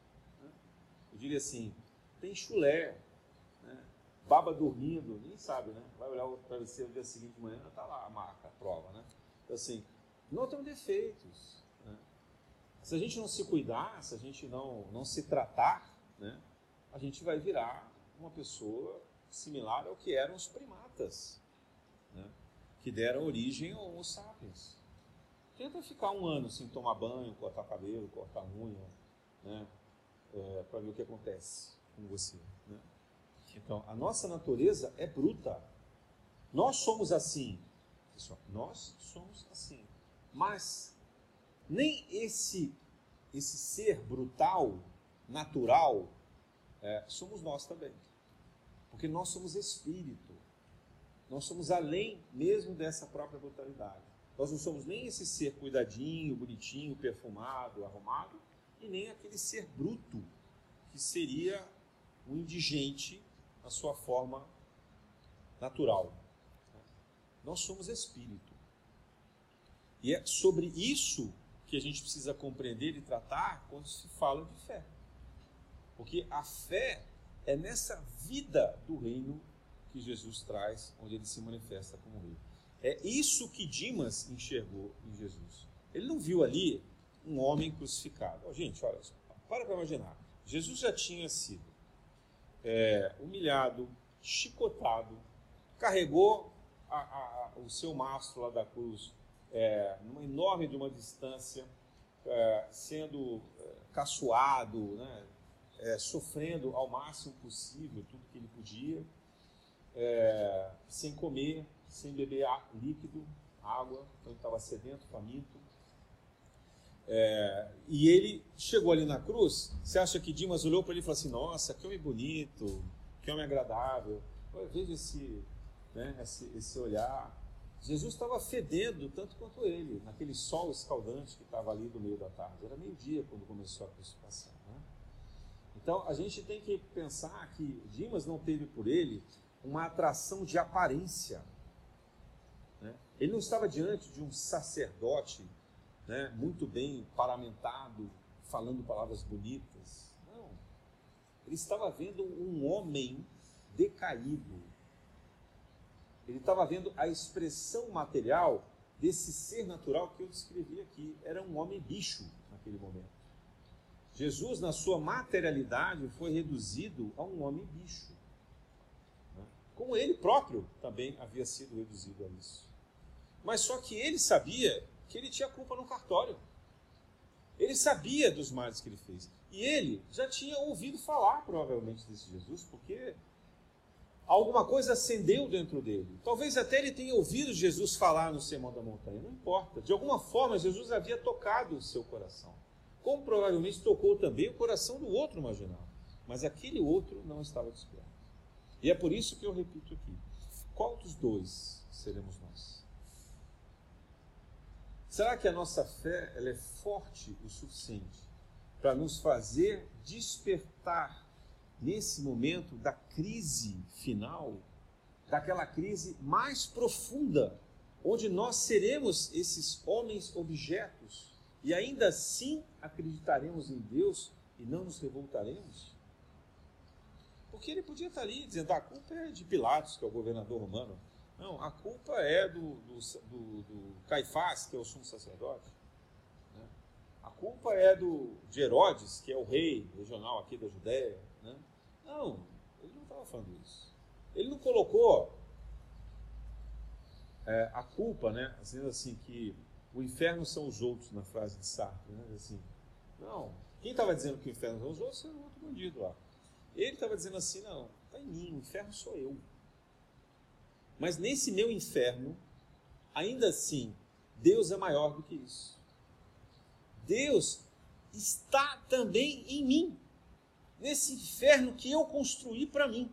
Eu diria assim, tem chulé, né? baba dormindo, nem sabe, né? Vai olhar o travesseiro no dia seguinte de manhã, está lá a marca, a prova, né? Então, assim, não tem defeitos. Né? Se a gente não se cuidar, se a gente não, não se tratar, né? a gente vai virar uma pessoa similar ao que eram os primatas, né? Que deram origem ao Homo sapiens. Tenta ficar um ano sem tomar banho, cortar cabelo, cortar unha, né? é, para ver o que acontece com você. Né? Então, a nossa natureza é bruta. Nós somos assim. Pessoal, nós somos assim. Mas nem esse, esse ser brutal, natural, é, somos nós também. Porque nós somos espírito. Nós somos além mesmo dessa própria brutalidade. Nós não somos nem esse ser cuidadinho, bonitinho, perfumado, arrumado, e nem aquele ser bruto, que seria o indigente na sua forma natural. Nós somos espírito. E é sobre isso que a gente precisa compreender e tratar quando se fala de fé. Porque a fé é nessa vida do reino que Jesus traz, onde ele se manifesta como rei. É isso que Dimas enxergou em Jesus. Ele não viu ali um homem crucificado. Oh, gente, olha para para imaginar. Jesus já tinha sido é, humilhado, chicotado, carregou a, a, o seu mastro lá da cruz é, numa enorme de uma distância, é, sendo é, caçoado, né, é, sofrendo ao máximo possível tudo que ele podia, é, sem comer, sem beber líquido, água, então ele estava sedento, faminto. É, e ele chegou ali na cruz. Você acha que Dimas olhou para ele e falou assim: Nossa, que homem bonito, que homem agradável. Veja esse, né, esse, esse olhar. Jesus estava fedendo tanto quanto ele, naquele sol escaldante que estava ali do meio da tarde. Era meio-dia quando começou a crucificação. Né? Então a gente tem que pensar que Dimas não teve por ele uma atração de aparência. Né? Ele não estava diante de um sacerdote né, muito bem paramentado, falando palavras bonitas. Não. Ele estava vendo um homem decaído. Ele estava vendo a expressão material desse ser natural que eu descrevi aqui. Era um homem bicho naquele momento. Jesus, na sua materialidade, foi reduzido a um homem bicho. Como ele próprio também havia sido reduzido a isso. Mas só que ele sabia que ele tinha culpa no cartório. Ele sabia dos males que ele fez. E ele já tinha ouvido falar, provavelmente, desse Jesus, porque alguma coisa acendeu dentro dele. Talvez até ele tenha ouvido Jesus falar no Sermão da Montanha, não importa. De alguma forma, Jesus havia tocado o seu coração. Como provavelmente tocou também o coração do outro marginal. Mas aquele outro não estava desperto. E é por isso que eu repito aqui: qual dos dois seremos nós? Será que a nossa fé ela é forte o suficiente para nos fazer despertar nesse momento da crise final, daquela crise mais profunda, onde nós seremos esses homens objetos e ainda assim acreditaremos em Deus e não nos revoltaremos? Porque ele podia estar ali dizendo: ah, a culpa é de Pilatos, que é o governador romano. Não, a culpa é do, do, do, do Caifás, que é o sumo sacerdote. Né? A culpa é do, de Herodes, que é o rei regional aqui da Judéia. Né? Não, ele não estava falando isso. Ele não colocou é, a culpa, né, dizendo assim que o inferno são os outros, na frase de Sartre. Né, assim, não, quem estava dizendo que o inferno são os outros era o outro bandido lá. Ele estava dizendo assim, não, está em mim, o inferno sou eu. Mas nesse meu inferno, ainda assim, Deus é maior do que isso. Deus está também em mim nesse inferno que eu construí para mim,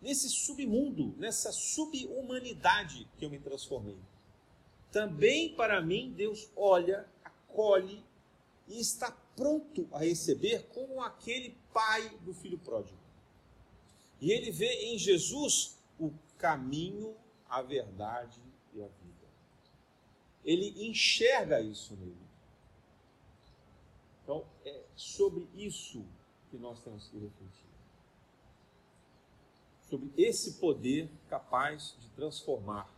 nesse submundo, nessa subhumanidade que eu me transformei. Também para mim, Deus olha, acolhe e está pronto a receber como aquele pai do filho pródigo. E ele vê em Jesus o caminho, a verdade e a vida. Ele enxerga isso nele. Então, é sobre isso que nós temos que refletir. Sobre esse poder capaz de transformar,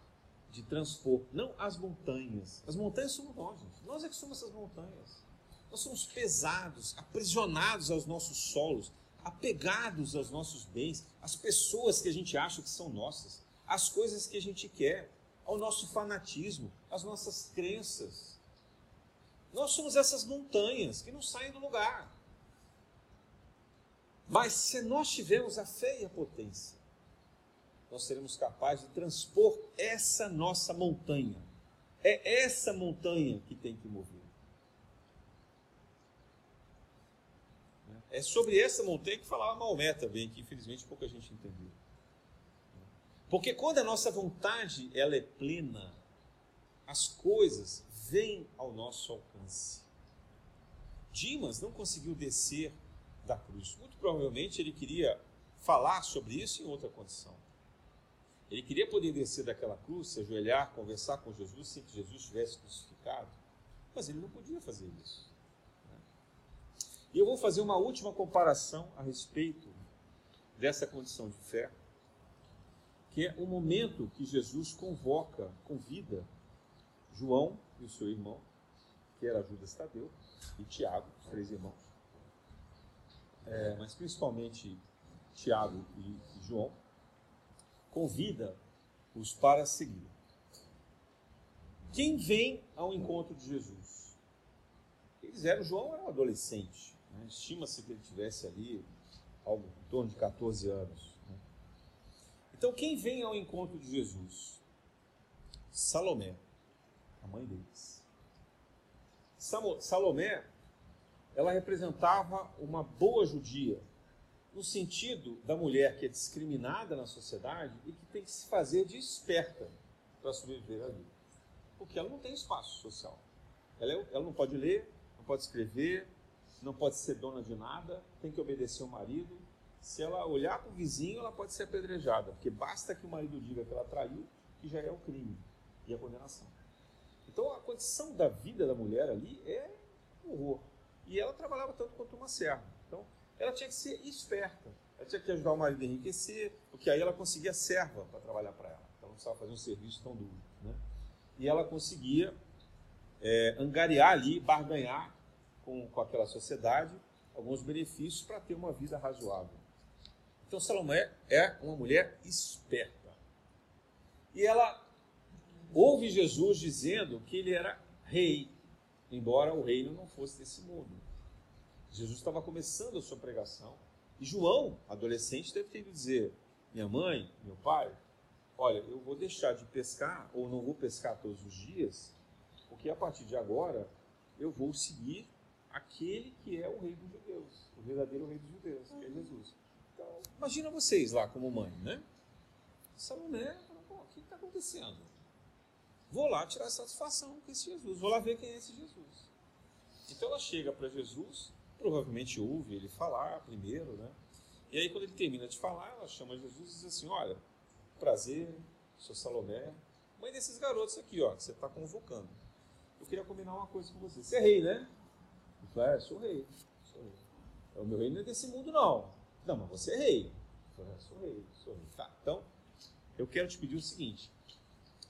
de transpor, não as montanhas. As montanhas somos nós, gente. Nós é que somos essas montanhas. Nós somos pesados, aprisionados aos nossos solos, apegados aos nossos bens, às pessoas que a gente acha que são nossas, às coisas que a gente quer, ao nosso fanatismo, às nossas crenças. Nós somos essas montanhas que não saem do lugar. Mas se nós tivermos a fé e a potência, nós seremos capazes de transpor essa nossa montanha. É essa montanha que tem que mover. É sobre essa montanha que falava Maomé também, que infelizmente pouca gente entendeu. Porque quando a nossa vontade ela é plena, as coisas vêm ao nosso alcance. Dimas não conseguiu descer da cruz. Muito provavelmente ele queria falar sobre isso em outra condição. Ele queria poder descer daquela cruz, se ajoelhar, conversar com Jesus sem que Jesus estivesse crucificado, mas ele não podia fazer isso. E eu vou fazer uma última comparação a respeito dessa condição de fé, que é o momento que Jesus convoca, convida João e o seu irmão, que era Judas Tadeu, e Tiago, os três irmãos, é, mas principalmente Tiago e, João, convida-os para seguir. Quem vem ao encontro de Jesus? Eles eram, João era um adolescente, né? estima-se que ele tivesse ali algo em torno de 14 anos. Né? Então, quem vem ao encontro de Jesus? Salomé, a mãe deles. Salomé ela representava uma boa judia, no sentido da mulher que é discriminada na sociedade e que tem que se fazer de esperta para sobreviver ali. Porque ela não tem espaço social. Ela, é, ela não pode ler, não pode escrever, não pode ser dona de nada, tem que obedecer o marido. Se ela olhar para o vizinho, ela pode ser apedrejada, porque basta que o marido diga que ela traiu, que já é o crime e a condenação. Então a condição da vida da mulher ali é horror. E ela trabalhava tanto quanto uma serva. Então, ela tinha que ser esperta. Ela tinha que ajudar o marido a enriquecer, porque aí ela conseguia serva para trabalhar para ela. Então, não precisava fazer um serviço tão duro. Né? E ela conseguia é, angariar ali, barganhar com, com aquela sociedade alguns benefícios para ter uma vida razoável. Então, Salomé é uma mulher esperta. E ela ouve Jesus dizendo que ele era rei, embora o reino não fosse desse mundo. Jesus estava começando a sua pregação e João, adolescente, deve ter ido dizer: minha mãe, meu pai, olha, eu vou deixar de pescar ou não vou pescar todos os dias, porque a partir de agora eu vou seguir aquele que é o rei dos judeus, o verdadeiro rei dos judeus, que é Jesus. Então, imagina vocês lá como mãe, né? Salomé, o que está acontecendo? Vou lá tirar satisfação com esse Jesus, vou lá ver quem é esse Jesus. Então ela chega para Jesus, provavelmente ouve ele falar primeiro, né? E aí quando ele termina de falar, ela chama Jesus e diz assim, olha, prazer, sou Salomé, mãe desses garotos aqui, ó, que você está convocando. Eu queria combinar uma coisa com você. Você é rei, né? Falei, é, sou rei, sou rei. O meu reino não é desse mundo, não. Não, mas você é rei. Falei, é, sou rei, sou rei. Tá, então, eu quero te pedir o seguinte.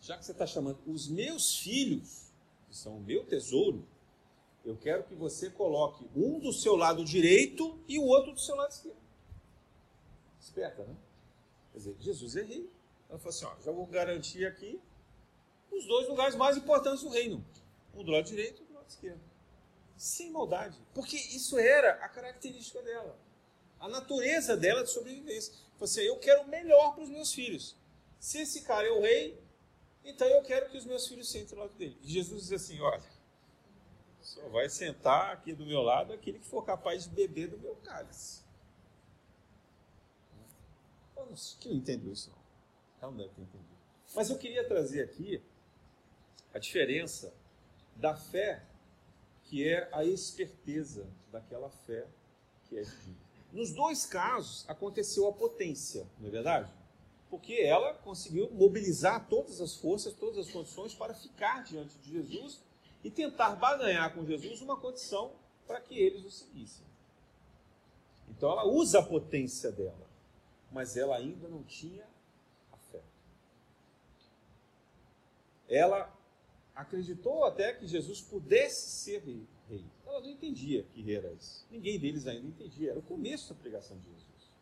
Já que você está chamando os meus filhos, que são o meu tesouro, eu quero que você coloque um do seu lado direito e o outro do seu lado esquerdo. Esperta, né? Quer dizer, Jesus é rei. Ela falou assim: ó, já vou garantir aqui os dois lugares mais importantes do reino: um do lado direito e um do lado esquerdo. Sem maldade. Porque isso era a característica dela. A natureza dela de sobrevivência. Falou assim: eu quero o melhor para os meus filhos. Se esse cara é o rei, então eu quero que os meus filhos sentem do lado dele. E Jesus diz assim: olha só vai sentar aqui do meu lado aquele que for capaz de beber do meu cálice. Eu que não entendo isso, não. Ela não deve ter entendido. Mas eu queria trazer aqui a diferença da fé que é a esperteza daquela fé que é divina. Nos dois casos aconteceu a potência, não é verdade? Porque ela conseguiu mobilizar todas as forças, todas as condições para ficar diante de Jesus e tentar baganhar com Jesus uma condição para que eles o seguissem. Então ela usa a potência dela, mas ela ainda não tinha a fé. Ela acreditou até que Jesus pudesse ser rei. Ela não entendia que rei era esse. Ninguém deles ainda entendia. Era o começo da pregação de Jesus.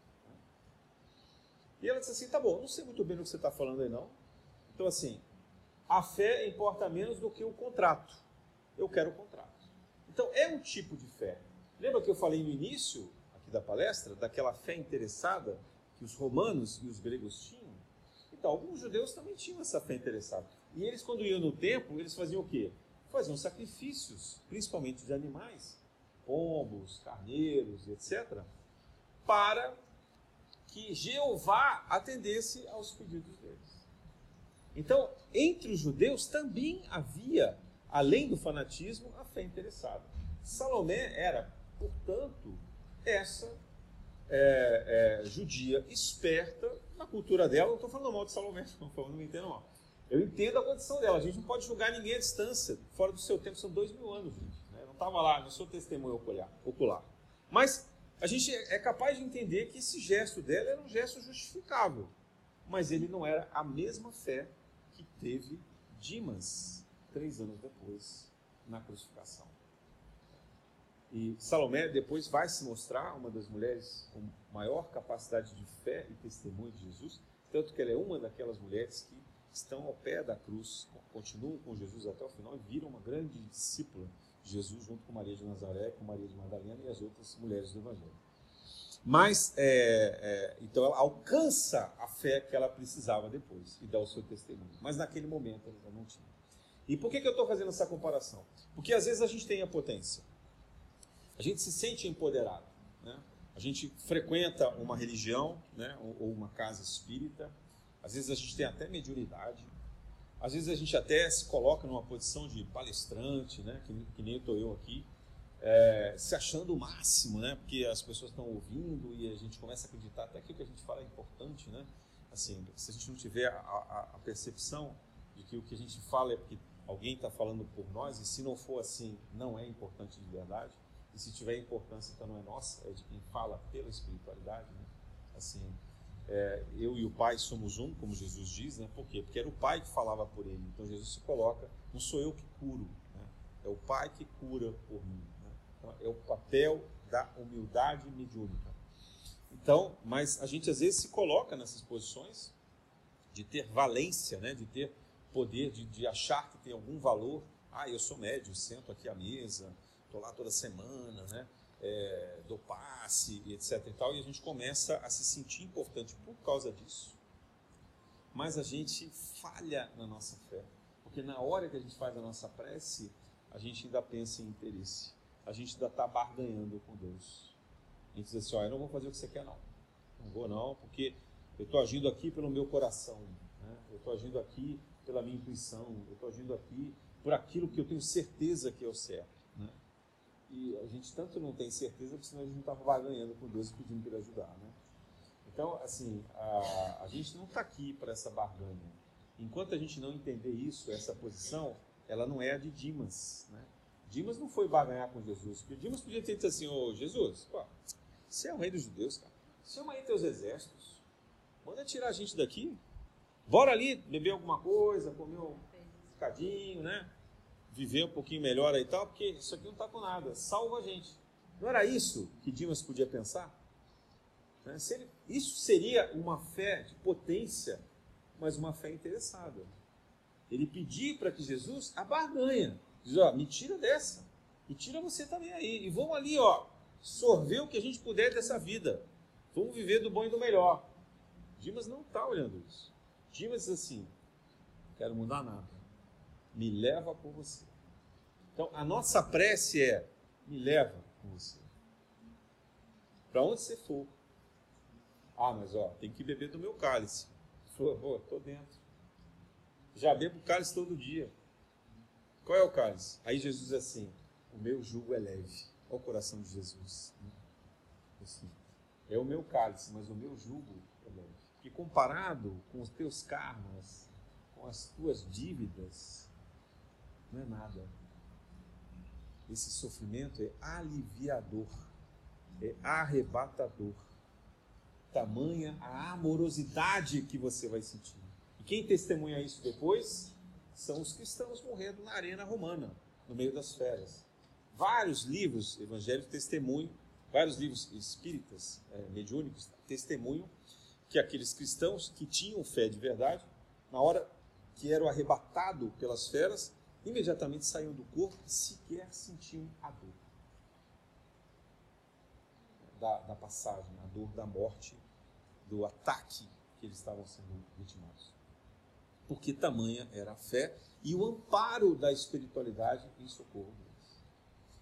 E ela disse assim: tá bom, não sei muito bem o que você está falando aí, não. Então, assim, a fé importa menos do que o contrato eu quero o contrato. Então, é um tipo de fé. Lembra que eu falei no início aqui da palestra, daquela fé interessada que os romanos e os gregos tinham? Então, alguns judeus também tinham essa fé interessada. E eles, quando iam no templo, eles faziam o quê? Faziam sacrifícios, principalmente de animais, pombos, carneiros, etc., para que Jeová atendesse aos pedidos deles. Então, entre os judeus também havia além do fanatismo, a fé interessada. Salomé era, portanto, essa é, é, judia esperta na cultura dela. Não estou falando mal de Salomé, não, não me entendo mal. Eu entendo a condição dela. A gente não pode julgar ninguém à distância. Fora do seu tempo, são dois mil anos, gente. Né? Não estava lá, não sou testemunho ocular, ocular. Mas a gente é capaz de entender que esse gesto dela era um gesto justificável. Mas ele não era a mesma fé que teve Dimas três anos depois, na crucificação. E Salomé depois vai se mostrar uma das mulheres com maior capacidade de fé e testemunho de Jesus, tanto que ela é uma daquelas mulheres que estão ao pé da cruz, continuam com Jesus até o final e viram uma grande discípula de Jesus junto com Maria de Nazaré, com Maria de Madalena e as outras mulheres do Evangelho. Mas, é, é, então, ela alcança a fé que ela precisava depois e dá o seu testemunho. Mas naquele momento ela não tinha. E por que, que eu estou fazendo essa comparação? Porque às vezes a gente tem a potência. A gente se sente empoderado. Né? A gente frequenta uma religião né? ou uma casa espírita. Às vezes a gente tem até mediunidade. Às vezes a gente até se coloca numa posição de palestrante, né? que, que nem estou eu aqui, é, se achando o máximo, né? porque as pessoas estão ouvindo e a gente começa a acreditar até que o que a gente fala é importante. Né? Assim, se a gente não tiver a, a, a percepção de que o que a gente fala é porque alguém está falando por nós, e se não for assim, não é importante de verdade. E se tiver importância, então não é nossa, é de quem fala pela espiritualidade. Né? Assim, é, eu e o Pai somos um, como Jesus diz, né? Por quê? Porque era o Pai que falava por ele. Então Jesus se coloca, não sou eu que curo, né? é o Pai que cura por mim. Né? Então, é o papel da humildade mediúnica. Então, mas a gente às vezes se coloca nessas posições de ter valência, né? de ter poder de, de achar que tem algum valor. Ah, eu sou médio, sento aqui à mesa, estou lá toda semana, né? É, do passe, etc. E, tal, e a gente começa a se sentir importante por causa disso. Mas a gente falha na nossa fé. Porque na hora que a gente faz a nossa prece, a gente ainda pensa em interesse. A gente ainda está barganhando com Deus. A gente diz assim: ó, eu não vou fazer o que você quer, não. Não vou, não, porque eu estou agindo aqui pelo meu coração. Né? Eu estou agindo aqui pela minha intuição. Eu estou agindo aqui por aquilo que eu tenho certeza que é o certo. Né? E a gente tanto não tem certeza, porque senão a gente não estava barganhando com Deus e pedindo para ele ajudar. Né? Então, assim, a, a gente não está aqui para essa barganha. Enquanto a gente não entender isso, essa posição, ela não é a de Dimas. Né? Dimas não foi barganhar com Jesus, porque Dimas podia ter dito assim: Ô Jesus, pô, você é o rei dos judeus, cara. Chama aí teus exércitos. Manda tirar a gente daqui. Bora ali beber alguma coisa, comer um bocadinho, né? Viver um pouquinho melhor e tal, porque isso aqui não está com nada. Salva a gente. Não era isso que Dimas podia pensar? Né? Isso seria uma fé de potência, mas uma fé interessada. Ele pedir para que Jesus a barganha. Diz, ó, me tira dessa. E tira você também aí. E vamos ali, ó, sorver o que a gente puder dessa vida. Vamos viver do bom e do melhor. Dimas não está olhando isso. Dimas diz assim: quero mudar nada. Me leva com você. Então, a nossa prece é: me leva com você. Para onde você for. Ah, mas ó, tem que beber do meu cálice. Falou, estou dentro. Já bebo cálice todo dia. Qual é o cálice? Aí Jesus diz assim: o meu jugo é leve. Olha o coração de Jesus. Assim, é o meu cálice, mas o meu jugo é leve. Que comparado com os teus karmas, com as tuas dívidas, não é nada. Esse sofrimento é aliviador, é arrebatador. Tamanha a amorosidade que você vai sentir. E quem testemunha isso depois são os cristãos morrendo na arena romana, no meio das feras. Vários livros evangélicos testemunham, vários livros espíritas, é, mediúnicos, testemunham que aqueles cristãos que tinham fé de verdade, na hora que eram arrebatados pelas feras, imediatamente saíam do corpo e sequer sentiam a dor da, da passagem, a dor da morte, do ataque que eles estavam sendo vitimados porque tamanha era a fé e o amparo da espiritualidade em socorro deles.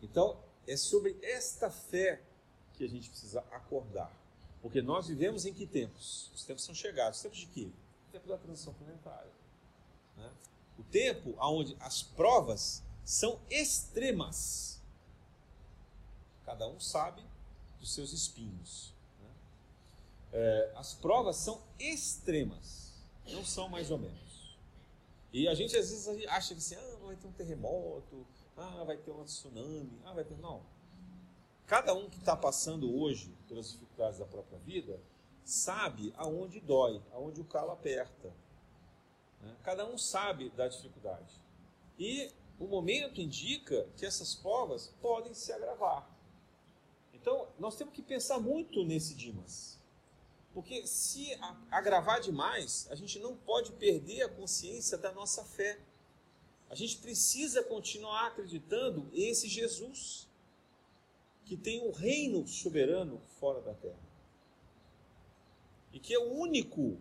Então, é sobre esta fé que a gente precisa acordar. Porque nós vivemos em que tempos? Os tempos são chegados. Os tempos de quê? O tempo da transição planetária. Né? O tempo onde as provas são extremas. Cada um sabe dos seus espinhos. Né? É, as provas são extremas, não são mais ou menos. E a gente às vezes acha que assim, ah, vai ter um terremoto, ah, vai ter um tsunami, ah, vai ter. Não. Cada um que está passando hoje pelas dificuldades da própria vida sabe aonde dói, aonde o calo aperta. Cada um sabe da dificuldade. E o momento indica que essas provas podem se agravar. Então, nós temos que pensar muito nesse Dimas. Porque se agravar demais, a gente não pode perder a consciência da nossa fé. A gente precisa continuar acreditando esse Jesus que tem o um reino soberano fora da terra. E que é o único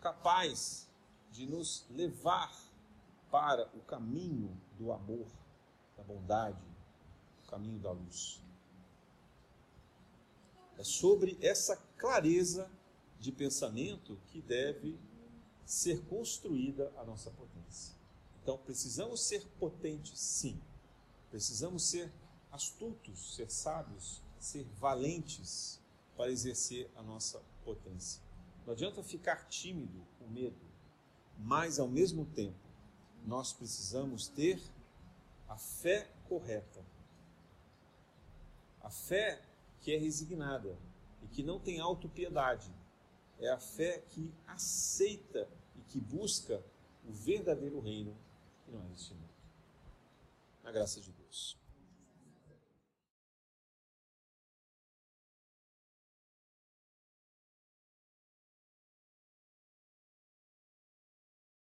capaz de nos levar para o caminho do amor, da bondade, o caminho da luz. É sobre essa clareza de pensamento que deve ser construída a nossa potência. Então, precisamos ser potentes, sim. Precisamos ser astutos, ser sábios, ser valentes para exercer a nossa potência. Não adianta ficar tímido, com medo, mas ao mesmo tempo, nós precisamos ter a fé correta. A fé que é resignada e que não tem autopiedade. É a fé que aceita e que busca o verdadeiro reino que não é este mundo. Na graça de Deus.